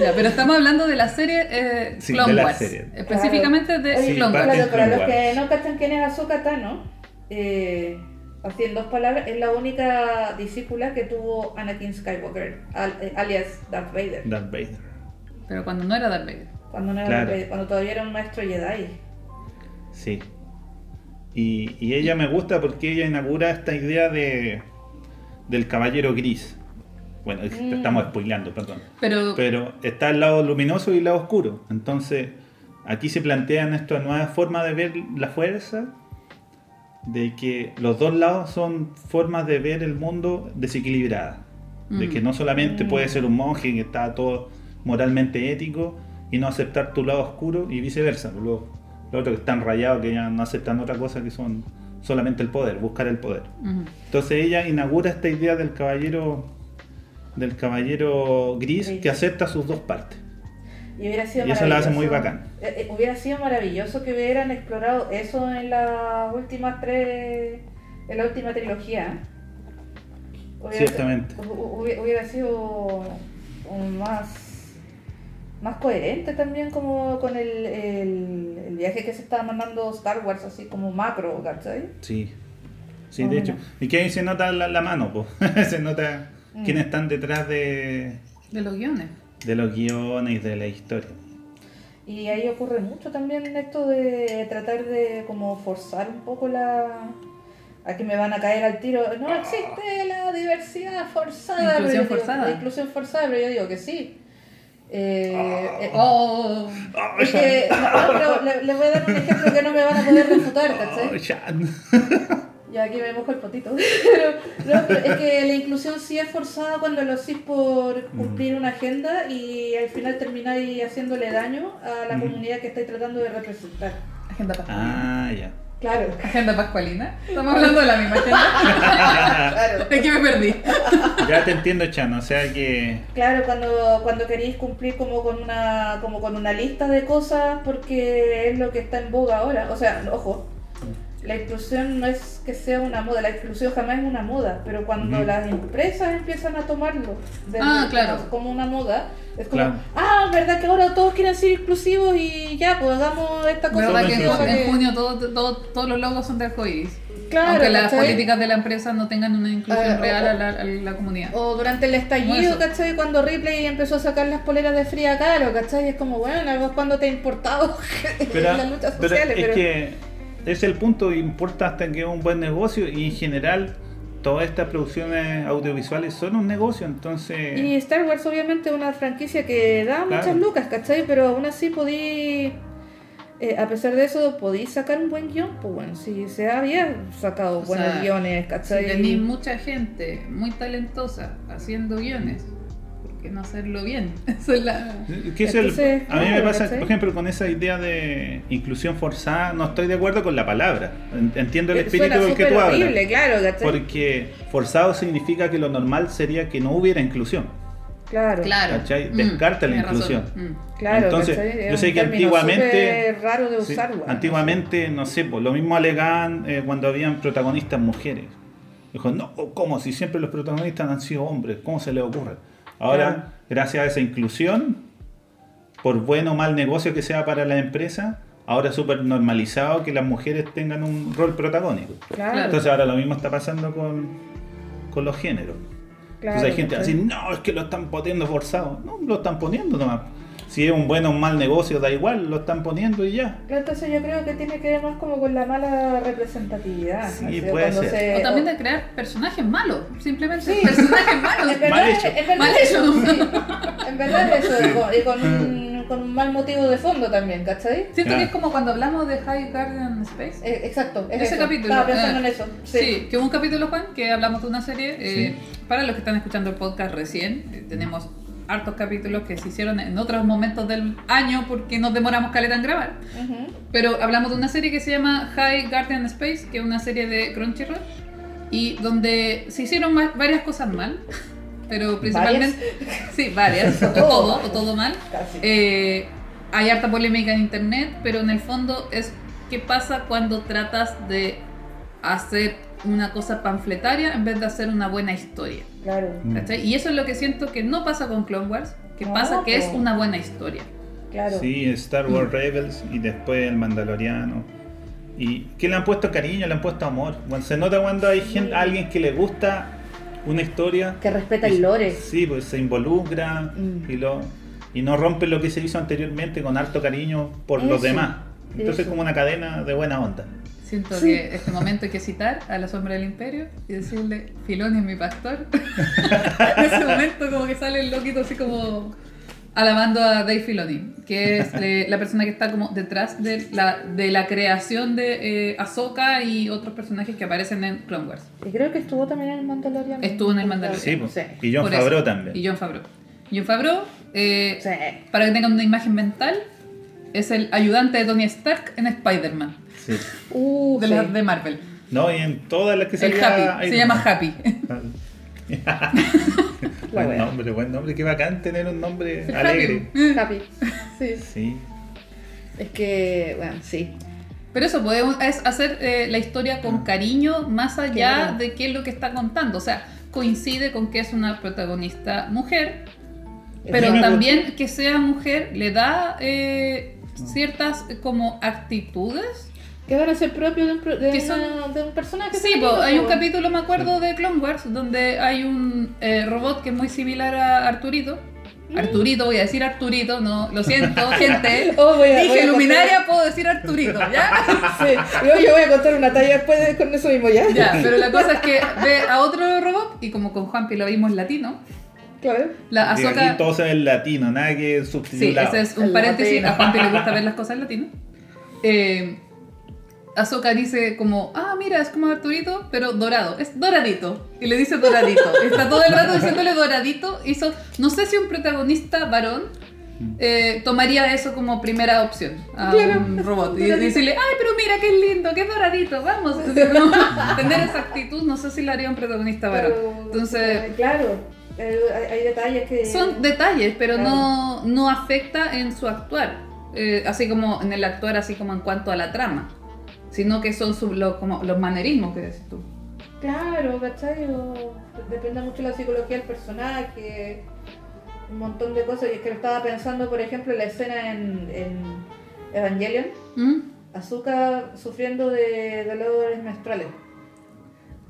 Ya, pero estamos hablando de la serie eh, Sí, Clone de la Wars. serie. Específicamente de Oye, Sí, Clone Wars. Claro, para los que no cachan quién es Ahsoka Tano, eh, así en dos palabras, es la única discípula que tuvo Anakin Skywalker, al- eh, alias Darth Vader, Darth Vader. Pero cuando no era Darth Vader. cuando, no era Claro. Darth Vader, cuando todavía era un maestro Jedi. Sí. Y, y ella me gusta porque ella inaugura esta idea de del caballero gris. Bueno, Mm. estamos spoileando, perdón. Pero, Pero está el lado luminoso y el lado oscuro. Entonces, aquí se plantean esta nueva forma de ver la fuerza, de que los dos lados son formas de ver el mundo desequilibrada. De Mm. que no solamente Mm. puede ser un monje que está todo moralmente ético y no aceptar tu lado oscuro y viceversa. Los, los otros que están rayados que ya no aceptan otra cosa que son solamente el poder, buscar el poder. Entonces ella inaugura esta idea del caballero del caballero gris, Gris. que acepta sus dos partes. Y hubiera sido Y eso la hace muy bacán. eh, eh, hubiera sido maravilloso que hubieran explorado eso en las últimas tres. en la última trilogía. Hubiera- Ciertamente. hu- hu- Hubiera sido un más. Más coherente también como con el, el, el viaje que se estaba mandando Star Wars, así como macro, ¿cachai? Sí. Sí, Oh. de hecho. Y que ahí se nota la, la mano, po. se nota Mm. quiénes están detrás de, de los guiones. de los guiones y de la historia. Y ahí ocurre mucho también esto de tratar de como forzar un poco la... A que me van a caer al tiro. No existe la diversidad forzada. Inclusión pero yo digo- forzada. la inclusión forzada, pero yo digo que sí. Eh, eh, Oh, es que, no, pero le, le voy a dar un ejemplo que no me van a poder refutar, Oh, ¿cachai? Chan. Y aquí me mojo el potito. Pero, no, pero es que la inclusión sí es forzada cuando lo hacís por cumplir una agenda y al final termináis haciéndole daño a la Mm. comunidad que estáis tratando de representar. agenda pascualina. Ah, ya. Claro. Agenda pascualina. Estamos hablando de la misma agenda. Claro. Es que me perdí. Ya te entiendo, Chan. O sea que. Claro, cuando, cuando queréis cumplir como con una como con una lista de cosas porque es lo que está en boga ahora. O sea, ojo, la inclusión no es que sea una moda, la inclusión jamás es una moda, pero cuando las empresas empiezan a tomarlo de- Ah, como- claro. como, una moda, es como, Claro. ah, verdad que ahora todos quieren ser inclusivos y ya, pues hagamos esta cosa. ¿Verdad que en, junio todo- todo- todos los logos son de arcoíris? Claro, Aunque las ¿cachai? políticas de la empresa no tengan una inclusión Ah, real o- a la, a la comunidad. O durante el estallido. ¿cachai? Cuando Ripley empezó a sacar las poleras de fría caro, ¿cachai? Es como, bueno, algo cuando te ha importado Pero, las luchas pero sociales, es pero... que es el punto, importa hasta que es un buen negocio y en general todas estas producciones audiovisuales son un negocio, entonces... Y Star Wars obviamente es una franquicia que da Claro. muchas lucas, ¿cachai? Pero aún así podí, eh, a pesar de eso, podí sacar un buen guion, pues bueno, si se había sacado O buenos sea, guiones, Si ¿cachai? tenéis mucha gente muy talentosa haciendo guiones, ¿por qué no hacerlo bien? Eso es la... Que es el- a mí me claro, pasa, por ejemplo, con esa idea de inclusión forzada, no estoy de acuerdo con la palabra. En- Entiendo el Eh, espíritu del que tú hablas. horrible, claro, ¿cachai? Porque forzado significa que lo normal sería que no hubiera inclusión. Claro, Claro. ¿Cachai? Mm, Descarta la inclusión. Mm. claro, Entonces, yo sé que antiguamente- raro de Sí, usar, weón. antiguamente, no sé, pues, lo mismo alegaban eh, cuando habían protagonistas mujeres. Dijo, no, ¿cómo? Si siempre los protagonistas han sido hombres, ¿cómo se les ocurre? Ahora, Claro. gracias a esa inclusión, por bueno o mal negocio que sea para la empresa, ahora es súper normalizado que las mujeres tengan un rol protagónico. Claro. Entonces ahora lo mismo está pasando con, con los géneros. claro, Entonces hay gente así, no, es que lo están poniendo forzado. No, lo están poniendo nomás. Si es un buen o un mal negocio, da igual, lo están poniendo y ya. Claro, Entonces yo creo que tiene que ver más como con la mala representatividad. Sí, puede cuando ser. se- O también de crear personajes malos, simplemente Sí. personajes malos. En verdad, Mal hecho. en verdad Mal eso. hecho. En verdad eso, y con, y con un, con un mal motivo de fondo también, ¿cachai? Siento que es como cuando hablamos de High Guardian Space. Eh, exacto, es Ese eso. capítulo. Estaba pensando eh, en eso. Sí. Sí. que hubo un capítulo, Juan, que hablamos de una serie. eh, Sí. Para los que están escuchando el podcast recién, eh, tenemos hartos capítulos que se hicieron en otros momentos del año porque nos demoramos caleta en grabar. Ujú. Pero hablamos de una serie que se llama High Guardian Space, que es una serie de Crunchyroll, y donde se hicieron varias cosas mal, pero principalmente... Sí, varias, o todo, o todo mal. Eh, hay harta polémica en internet, pero en el fondo es qué pasa cuando tratas de hacer una cosa panfletaria en vez de hacer una buena historia. Claro. Mm. ¿cachai? Y eso es lo que siento que no pasa con Clone Wars, que No, pasa que es una buena historia. Claro. Sí, Star Wars Rebels y después el Mandaloriano. Y que le han puesto cariño, le han puesto amor. Bueno, se nota cuando hay gente, alguien que le gusta una historia. Que respeta y- el lore. Sí, pues se involucra Mm. y lo y no rompe lo que se hizo anteriormente con harto cariño por los Eso, demás. Entonces es eso. como una cadena de buena onda. Siento Sí. que este momento hay que citar a la sombra del imperio y decirle, Filoni es mi pastor. en ese momento como que sale el loquito así como alabando a Dave Filoni, que es eh, la persona que está como detrás de la, de la creación de eh, Ahsoka y otros personajes que aparecen en Clone Wars. Y creo que estuvo también en el Mandalorian. Estuvo en el Mandalorian. Sí, pues. Sí. Y John. Favreau también. Y John Favreau. John Favreau, eh, Sí. para que tengan una imagen mental, es el ayudante de Tony Stark en Spider-Man, Sí. Uh, de, sí. la- de Marvel. No, y en todas las que El salía Happy, se Iron llama Man. Happy. La buen wea. nombre, buen nombre. Qué bacán tener un nombre alegre. Happy. Happy. Sí. Sí. Es que, bueno, sí. Pero eso puede es hacer eh, la historia con cariño más allá Claro. de qué es lo que está contando. O sea, coincide con que es una protagonista mujer, pero también que sea mujer le da eh, ciertas eh, como actitudes. Que van a ser propios de un, pro- de Que una- de un personaje. Sí, po, hay un capítulo, me acuerdo, de Clone Wars, donde hay un eh, robot que es muy similar a Arturito. Mm. Arturito, voy a decir Arturito, no, lo siento, gente. Oh, voy a- voy Dije a luminaria, puedo decir Arturito, ¿ya? Sí, yo, yo voy a contar una talla después de, con eso mismo ya. Ya, pero la cosa es que ve a otro robot y como con Juanpi lo vimos latino, Claro. la Y aquí Azoka... todo se ve en latino, nada que Sí, subtitulado. ese es un El paréntesis, latino. a Juanpi le gusta ver las cosas en latino. Eh, Ahsoka dice como, ah, mira, es como Arturito, pero dorado, es doradito. Y le dice doradito. Está todo el rato diciéndole doradito. Hizo, no sé si un protagonista varón eh, tomaría eso como primera opción a Claro. un robot. Y Doradito. decirle, ay, pero mira, qué lindo, qué doradito, vamos. Como, tener esa actitud, no sé si la haría un protagonista varón. Entonces, claro, hay, hay detalles que. son detalles, pero Claro. no, no afecta en su actuar. Eh, así como en el actuar, así como en cuanto a la trama. Sino que son su- lo- como los manerismos que decís tú. Claro, ¿cachai? O depende mucho de la psicología del personaje, un montón de cosas. Y es que estaba pensando, por ejemplo, en la escena en, en Evangelion, ¿Mm? Azuka sufriendo de dolores menstruales.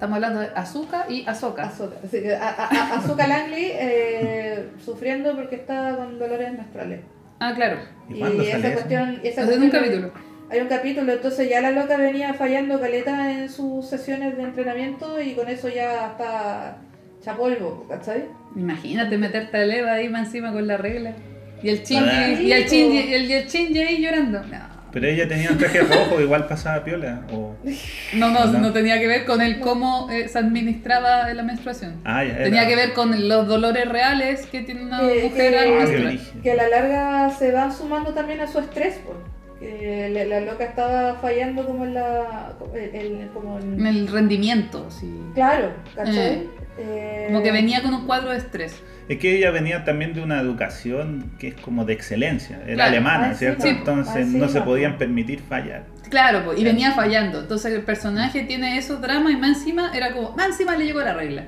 Estamos hablando de Azuka y Azoka. Azuka, así que a- a- a- Azuka Langley eh, sufriendo porque estaba con dolores menstruales. Ah, claro. ¿Y esa cuestión. y esa Es de un cuestión- capítulo. Hay un capítulo, entonces ya la loca venía fallando caleta en sus sesiones de entrenamiento y con eso ya está chapolvo, ¿cachai? Imagínate meterte a Eva ahí más encima con la regla. Y el Ah. y el Shinji, y el, y el Shinji ahí llorando. No. Pero ella tenía un traje rojo, igual pasaba piola. O... No, no, No. no tenía que ver con el cómo eh, se administraba la menstruación. Ah, ya era. Tenía que ver con los dolores reales que tiene una Que- mujer al que- Ah, menstruar. brígido. Que a la larga se van sumando también a su estrés, pues. Que la, la loca estaba fallando como en la. el- el- como en- En el rendimiento, sí. Claro, ¿cachai? Eh, Eh, Como que venía con un cuadro de estrés. Es que ella venía también de una educación que es como de excelencia. Era Claro. alemana, Ah, ¿cierto? sí, Entonces ah, sí, no se podían permitir fallar. Claro, pues, y venía fallando. Entonces el personaje tiene esos dramas y más encima era como, más encima le llegó la regla.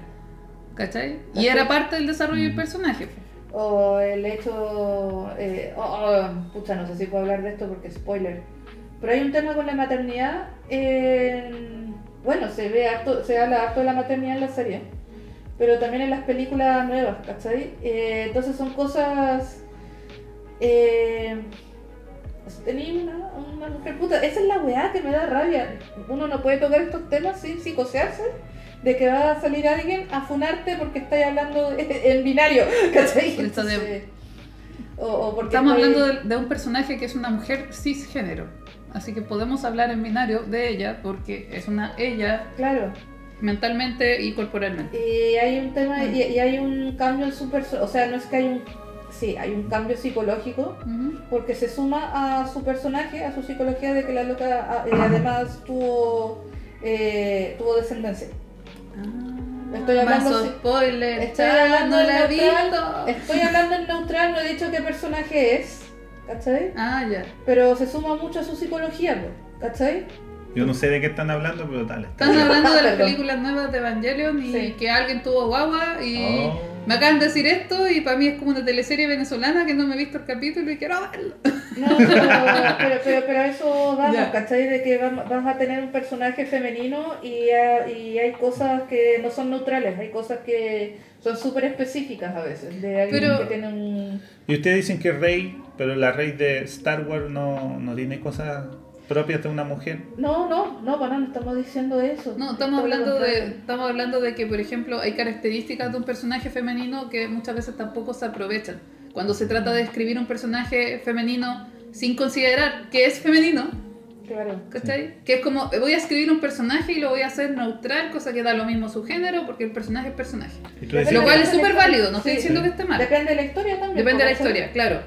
¿Cachai? Y era parte del desarrollo del Mm. personaje. O el hecho. eh, oh, oh, pucha, no sé si puedo hablar de esto porque spoiler. Pero hay un tema con la maternidad. en- bueno, se ve harto, se habla harto de la maternidad en la serie. Pero también en las películas nuevas, ¿cachai? Eh, entonces son cosas Eh, tenía una, una mujer puta. Esa es la weá que me da rabia. Uno no puede tocar estos temas sin psicosearse. De que va a salir alguien a funarte porque estáis hablando en binario, ¿cachai? De- Entonces, o, o porque Estamos estoy- hablando de, de un personaje que es una mujer cisgénero. Así que podemos hablar en binario de ella porque es una ella Claro. Mentalmente y corporalmente. Y hay un tema, y, y hay un cambio en su persona, o sea, no es que hay un, sí, hay un cambio psicológico, porque se suma a su personaje, a su psicología de que la loca a- eh, además tuvo, eh, tuvo descendencia. Estoy hablando spoiler, Estoy hablando no en la he neutral, visto. estoy hablando en neutral, no he dicho qué personaje es, ¿cachai? Ah, ya. Pero se suma mucho a su psicología, ¿cachai? Yo no sé de qué están hablando, pero tal. está Están bien. hablando de las películas nuevas de Evangelion y Sí. que alguien tuvo guagua y Oh. me acaban de decir esto y para mí es como una teleserie venezolana que no me he visto el capítulo y quiero verlo. No, pero, pero, pero, eso vamos, Ya. ¿cachai? De que vas a tener un personaje femenino y, ah, y hay cosas que no son neutrales, hay cosas que son súper específicas a veces, de alguien Pero- que tiene un... Y ustedes dicen que Rey, pero la Rey de Star Wars no, no tiene cosas propias de una mujer. No, no, no, para nada, no estamos diciendo eso. No, estamos hablando de estamos hablando de que por ejemplo hay características de un personaje femenino que muchas veces tampoco se aprovechan. Cuando se trata de escribir un personaje femenino sin considerar que es femenino, Claro. ¿cachai? Que es como voy a escribir un personaje y lo voy a hacer neutral, cosa que da lo mismo su género porque el personaje es personaje. Lo cual es súper válido, no estoy Sí. diciendo que esté mal. Depende de la historia también. Depende de la historia, claro.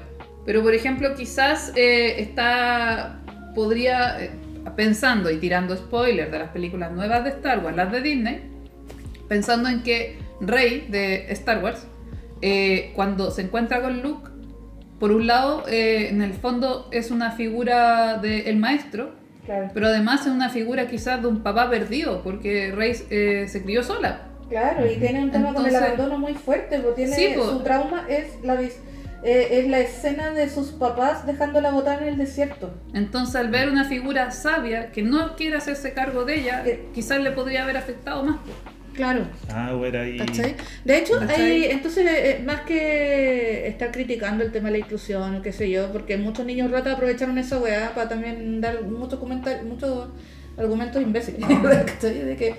Pero por ejemplo, quizás eh, está. Podría. eh, pensando y tirando spoilers de las películas nuevas de Star Wars, las de Disney, pensando en que Rey de Star Wars, eh, cuando se encuentra con Luke, por un lado, eh, en el fondo es una figura del maestro, Claro. pero además es una figura quizás de un papá perdido, porque Rey eh, se crió sola. Claro, y tiene un tema con el Entonces- abandono muy fuerte, porque tiene, Sí, su trauma es la, vis- eh, es la escena de sus papás dejándola botar en el desierto. Entonces, al ver una figura sabia que no quiere hacerse cargo de ella, Que- quizás le podría haber afectado más. Claro. ah, bueno, ahí. ¿Cachai? De hecho, ¿Cachai? hay, entonces, eh, más que estar criticando el tema de la inclusión o qué sé yo, porque muchos niños rata aprovecharon esa weá para también dar muchos comentarios, muchos argumentos imbéciles, ¿cachai? De que,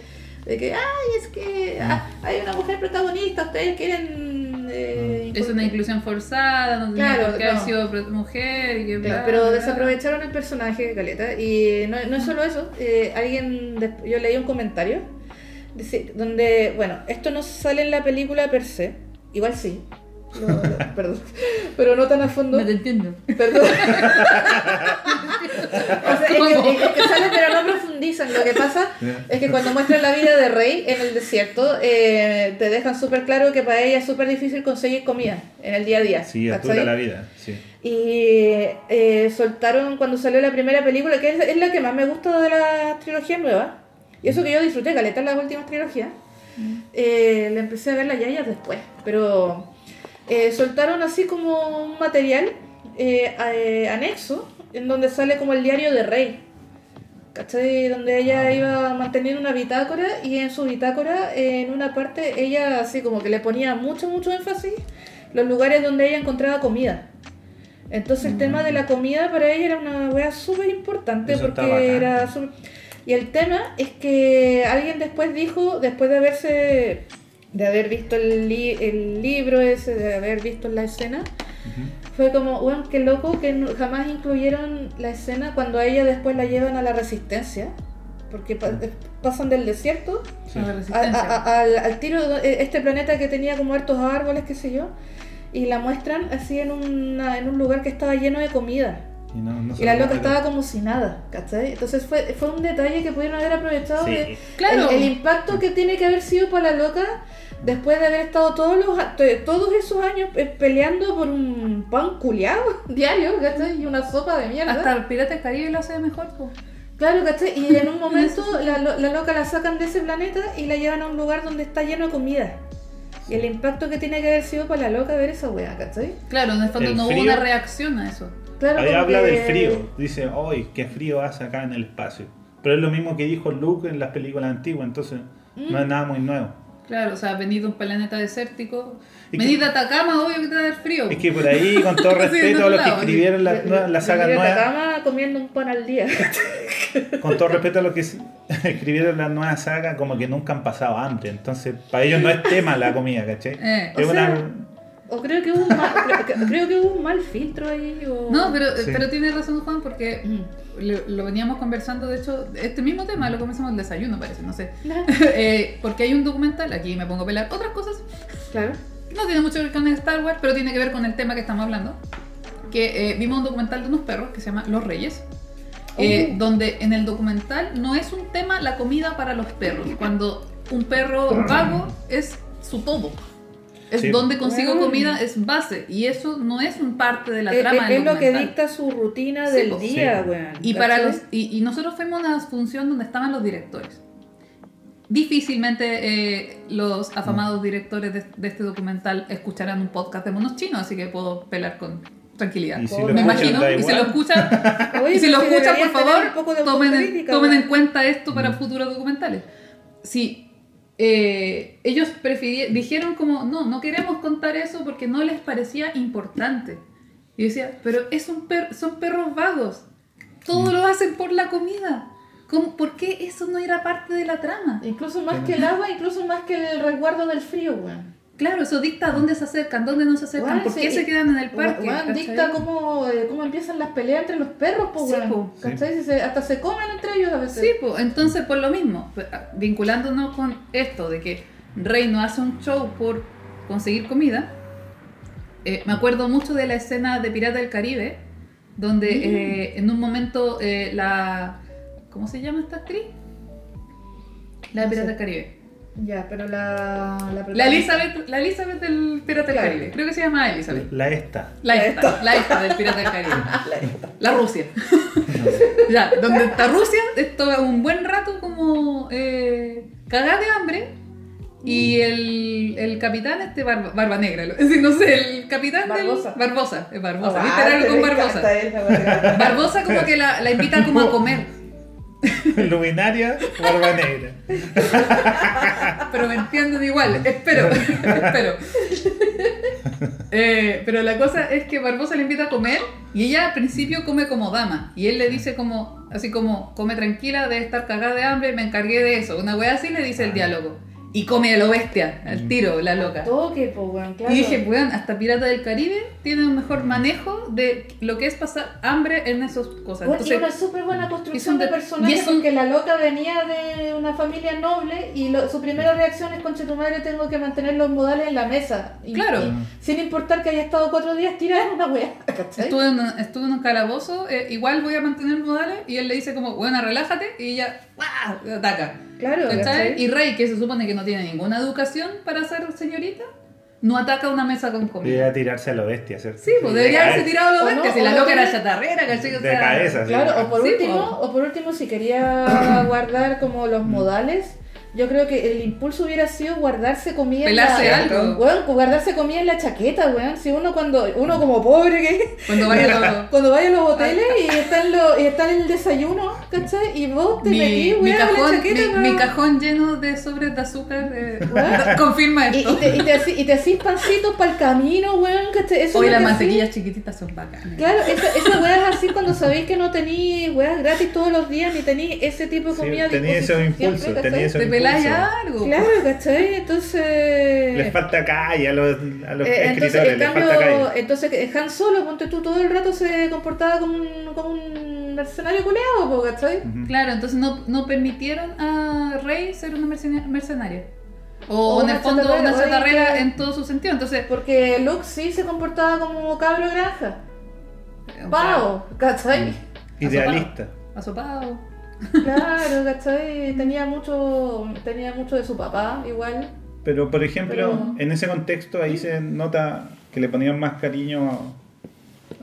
de que, ay, es que ah, hay una mujer protagonista, ustedes quieren... eh, Es una inclusión forzada, no tenía Claro, por qué haber no. sido mujer y que Claro, bla, pero bla, bla. desaprovecharon el personaje, Caleta. Y no, no es solo eso, eh, alguien, yo leí un comentario donde, bueno, esto no sale en la película per se, igual sí, lo- lo- perdón, pero no tan a fondo. No te entiendo. Perdón. o sea, es que, es que sale, pero no profundizan. Lo que pasa es que cuando muestran la vida de Rey en el desierto, eh, te dejan súper claro que para ella es súper difícil conseguir comida en el día a día. Sí, es ¿cachai? dura la vida. Sí. Y eh, soltaron cuando salió la primera película, que es, es la que más me gusta de la trilogía nueva. Y eso que yo disfruté, caleta, las últimas trilogías. Eh, la empecé a ver las yayas después. Pero eh, soltaron así como un material eh, eh, anexo en donde sale como el diario de Rey. ¿Cachai? Donde ella iba a mantener una bitácora y en su bitácora, en una parte, ella así como que le ponía mucho, mucho énfasis los lugares donde ella encontraba comida. Entonces el tema de la comida para ella era una wea súper importante porque era súper- Y el tema es que alguien después dijo, después de haberse, de haber visto el, li- el libro ese, de haber visto la escena, fue como, bueno, qué loco que no- jamás incluyeron la escena cuando a ella después la llevan a la resistencia, porque pa- pasan del desierto Sí. A la a- resistencia. a- a- al, al tiro de este planeta que tenía como hartos árboles, qué sé yo, y la muestran así en, una, en un lugar que estaba lleno de comida. Y, no, no se Y la lo loca estaba como si nada, ¿cachai? Entonces fue, fue un detalle que pudieron haber aprovechado Sí. de Claro. el, el impacto que tiene que haber sido para la loca después de haber estado todos los todos esos años peleando por un pan culiado diario, ¿cachai? Y una sopa de mierda. Hasta el Pirata del Caribe lo hace mejor. Claro, ¿cachai? Y en un momento la, la loca la sacan de ese planeta y la llevan a un lugar donde está lleno de comida. Y el impacto que tiene que haber sido para la loca ver esa weá, ¿cachai? Claro, en el fondo El no hubo una reacción a eso. Claro, Ahí habla que- del frío. Dice, ¡ay, qué frío hace acá en el espacio! Pero es lo mismo que dijo Luke en las películas antiguas, entonces no es nada muy nuevo. Claro, o sea, venir de un planeta desértico. Venir de Atacama, obvio que te va a dar frío. Es que por ahí, con todo Sí, respeto a los que escribieron la, la, la saga nueva, Atacama comiendo un pan al día. con todo respeto a los que escribieron la nueva saga, como que nunca han pasado hambre. Entonces, para ellos no es tema la comida, ¿cachai? Eh. Es una- sea, O creo que hubo un mal, creo, que- creo que hubo un mal filtro ahí. O... No, pero, Sí. pero tiene razón Juan porque lo, lo veníamos conversando, de hecho, este mismo tema lo comenzamos el desayuno, parece, no sé. Eh, porque hay un documental, aquí me pongo a pelar otras cosas, Claro. no tiene mucho que ver con Star Wars, pero tiene que ver con el tema que estamos hablando. Que eh, vimos un documental de unos perros que se llama Los Reyes. eh, Oh. donde en el documental no es un tema la comida para los perros, cuando un perro vago es su todo. Es Sí. donde consigo Bueno. comida, es base. Y eso no es un parte de la Es, trama es- del es lo que dicta su rutina Sí, del pues, día, sí. weón. Y, para los, y, y nosotros fuimos a una función donde estaban los directores. Difícilmente eh, los afamados directores de, de este documental escucharán un podcast de monos chinos, así que puedo pelar con tranquilidad. Si Me imagino. Y si lo escuchan, Oye, y si lo escuchan, por favor, tomen, en, autocrítica, tomen en cuenta esto Mm. para futuros documentales. Si eh, ellos prefirieron, dijeron como, no, no queremos contar eso porque no les parecía importante. Y yo decía, pero es un per- son perros vagos. Todo lo hacen por la comida. ¿Cómo- ¿Por qué eso no era parte de la trama? Incluso más que el agua, incluso más que el resguardo del frío, weón. Claro, eso dicta dónde se acercan, dónde no se acercan, Weón, por sí, qué se quedan en el parque. ¿cachai? dicta cómo, eh, cómo empiezan las peleas entre los perros, pues, Sí, po. ¿Cachai? Hasta se comen entre ellos a veces. Sí, pues entonces por lo mismo, ah, vinculándonos con esto de que Rey no hace un show por conseguir comida, eh, me acuerdo mucho de la escena de Pirata del Caribe, donde Mm. eh, en un momento eh, la... ¿Cómo se llama esta actriz? La de Pirata del Caribe. Ya, pero la. La, La Elizabeth, la Elizabeth del Pirata Claro. del Caribe. Creo que se llama Elizabeth. La esta. La La esta, la esta del Pirata del Caribe. La esta. La Rusia. ya, donde está Rusia, esto un buen rato como eh, cagada de hambre. Y el, el capitán, este Barba, Barba Negra, lo- es decir, no sé, el capitán Barbosa. del. Barbosa, es Barbosa. Ah, ¿Viste? Era algo con Barbosa. él. Barbosa como que la, la invita como a comer. Luminaria, barba negra. Pero me entienden igual, espero, espero. Eh, pero la cosa es que Barbosa le invita a comer y ella al principio come como dama. Y él le dice como, así como, come tranquila, debe estar cagada de hambre, me encargué de eso. Una wea así le dice el diálogo. Y come a lo bestia, al tiro, la loca. Toque, po, weón, claro. Y dije, weón, hasta Pirata del Caribe tiene un mejor manejo de lo que es pasar hambre en esas cosas. Bueno, y Entonces, una súper buena es construcción de de- personaje y es un- porque la loca venía de una familia noble y lo- su primera reacción es concha tu madre tengo que mantener los modales en la mesa y, Claro. y sin importar que haya estado cuatro días tirada en una ¿cachai? Estuve en, un- estuve en un calabozo, eh, igual voy a mantener modales, y él le dice como, bueno, relájate, y ella ¡guau! ataca. Claro ¿cachai? ¿cachai? Y Rey, que se supone que no tiene ninguna educación para ser señorita, no ataca una mesa con comida. Debería tirarse a lo bestia, ¿cierto? Sí, pues debería haberse tirado lo O bestia, no, si la loca era chatarrera, ¿cachai? O De sea, cabeza, sí. Claro, o por Sí, último, po. o por último si quería guardar como los modales, yo creo que el impulso hubiera sido guardarse comida Pelarse en la, algo. Weón, guardarse comida en la chaqueta, weón. Si uno cuando uno como pobre que Cuando vaya todo... cuando vaya a los hoteles y está en, lo, y está en el desayuno, ¿cachai? Y vos te Mi, metís, mi weón, en la cajón, chaqueta, mi, weón. mi cajón lleno de sobres de azúcar eh, confirma esto. y te, y, te, y te hacís pancitos para el camino, weón, ¿cachai? Eso Hoy las mantequillas chiquititas son bacanas. Claro, esa, esa weá es así cuando sabéis que no tenéis weas gratis todos los días, ni tenéis ese tipo de Sí, comida a tenía esos impulsos, ¿cachai? esos Te Claro, ¿cachai? Entonces... Les falta calle a los, a los eh, entonces, escritores, en les falta cambio, calle. entonces Han Solo, ponte tú, todo el rato se comportaba como un, como un mercenario culeado, ¿cachai? Ujú. Claro, entonces no, no permitieron a Rey ser una mercena- mercenaria. O, O en el una fondo chatarrera, una chatarrera que- en todo su sentido. Entonces, Porque Luke sí se comportaba como cabro granja, eh, pavo, ¿cachai? Idealista. Asopado. Claro, ¿cachai? Tenía mucho, tenía mucho de su papá, igual. Pero, por ejemplo, Pero- en ese contexto ahí se nota que le ponían más cariño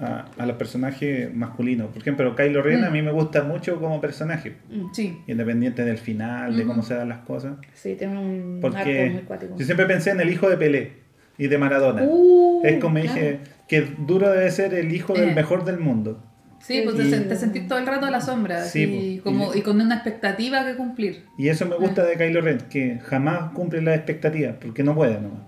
a, a- los personajes masculinos. Por ejemplo, Kylo Ren a Mm. mí me gusta mucho como personaje, Sí. independiente del final, de cómo se dan las cosas. Sí, tiene un Porque arco muy cuático. yo siempre pensé en el hijo de Pelé y de Maradona. Uh, es como claro. dije, que duro debe ser el hijo del Eh. mejor del mundo. Sí, pues te, Y- sen- te sentís todo el rato a la sombra, Sí, así, po. como, Y- y con una expectativa que cumplir. Y eso me gusta de Kylo Ren, que jamás cumple las expectativas, porque no puede nomás.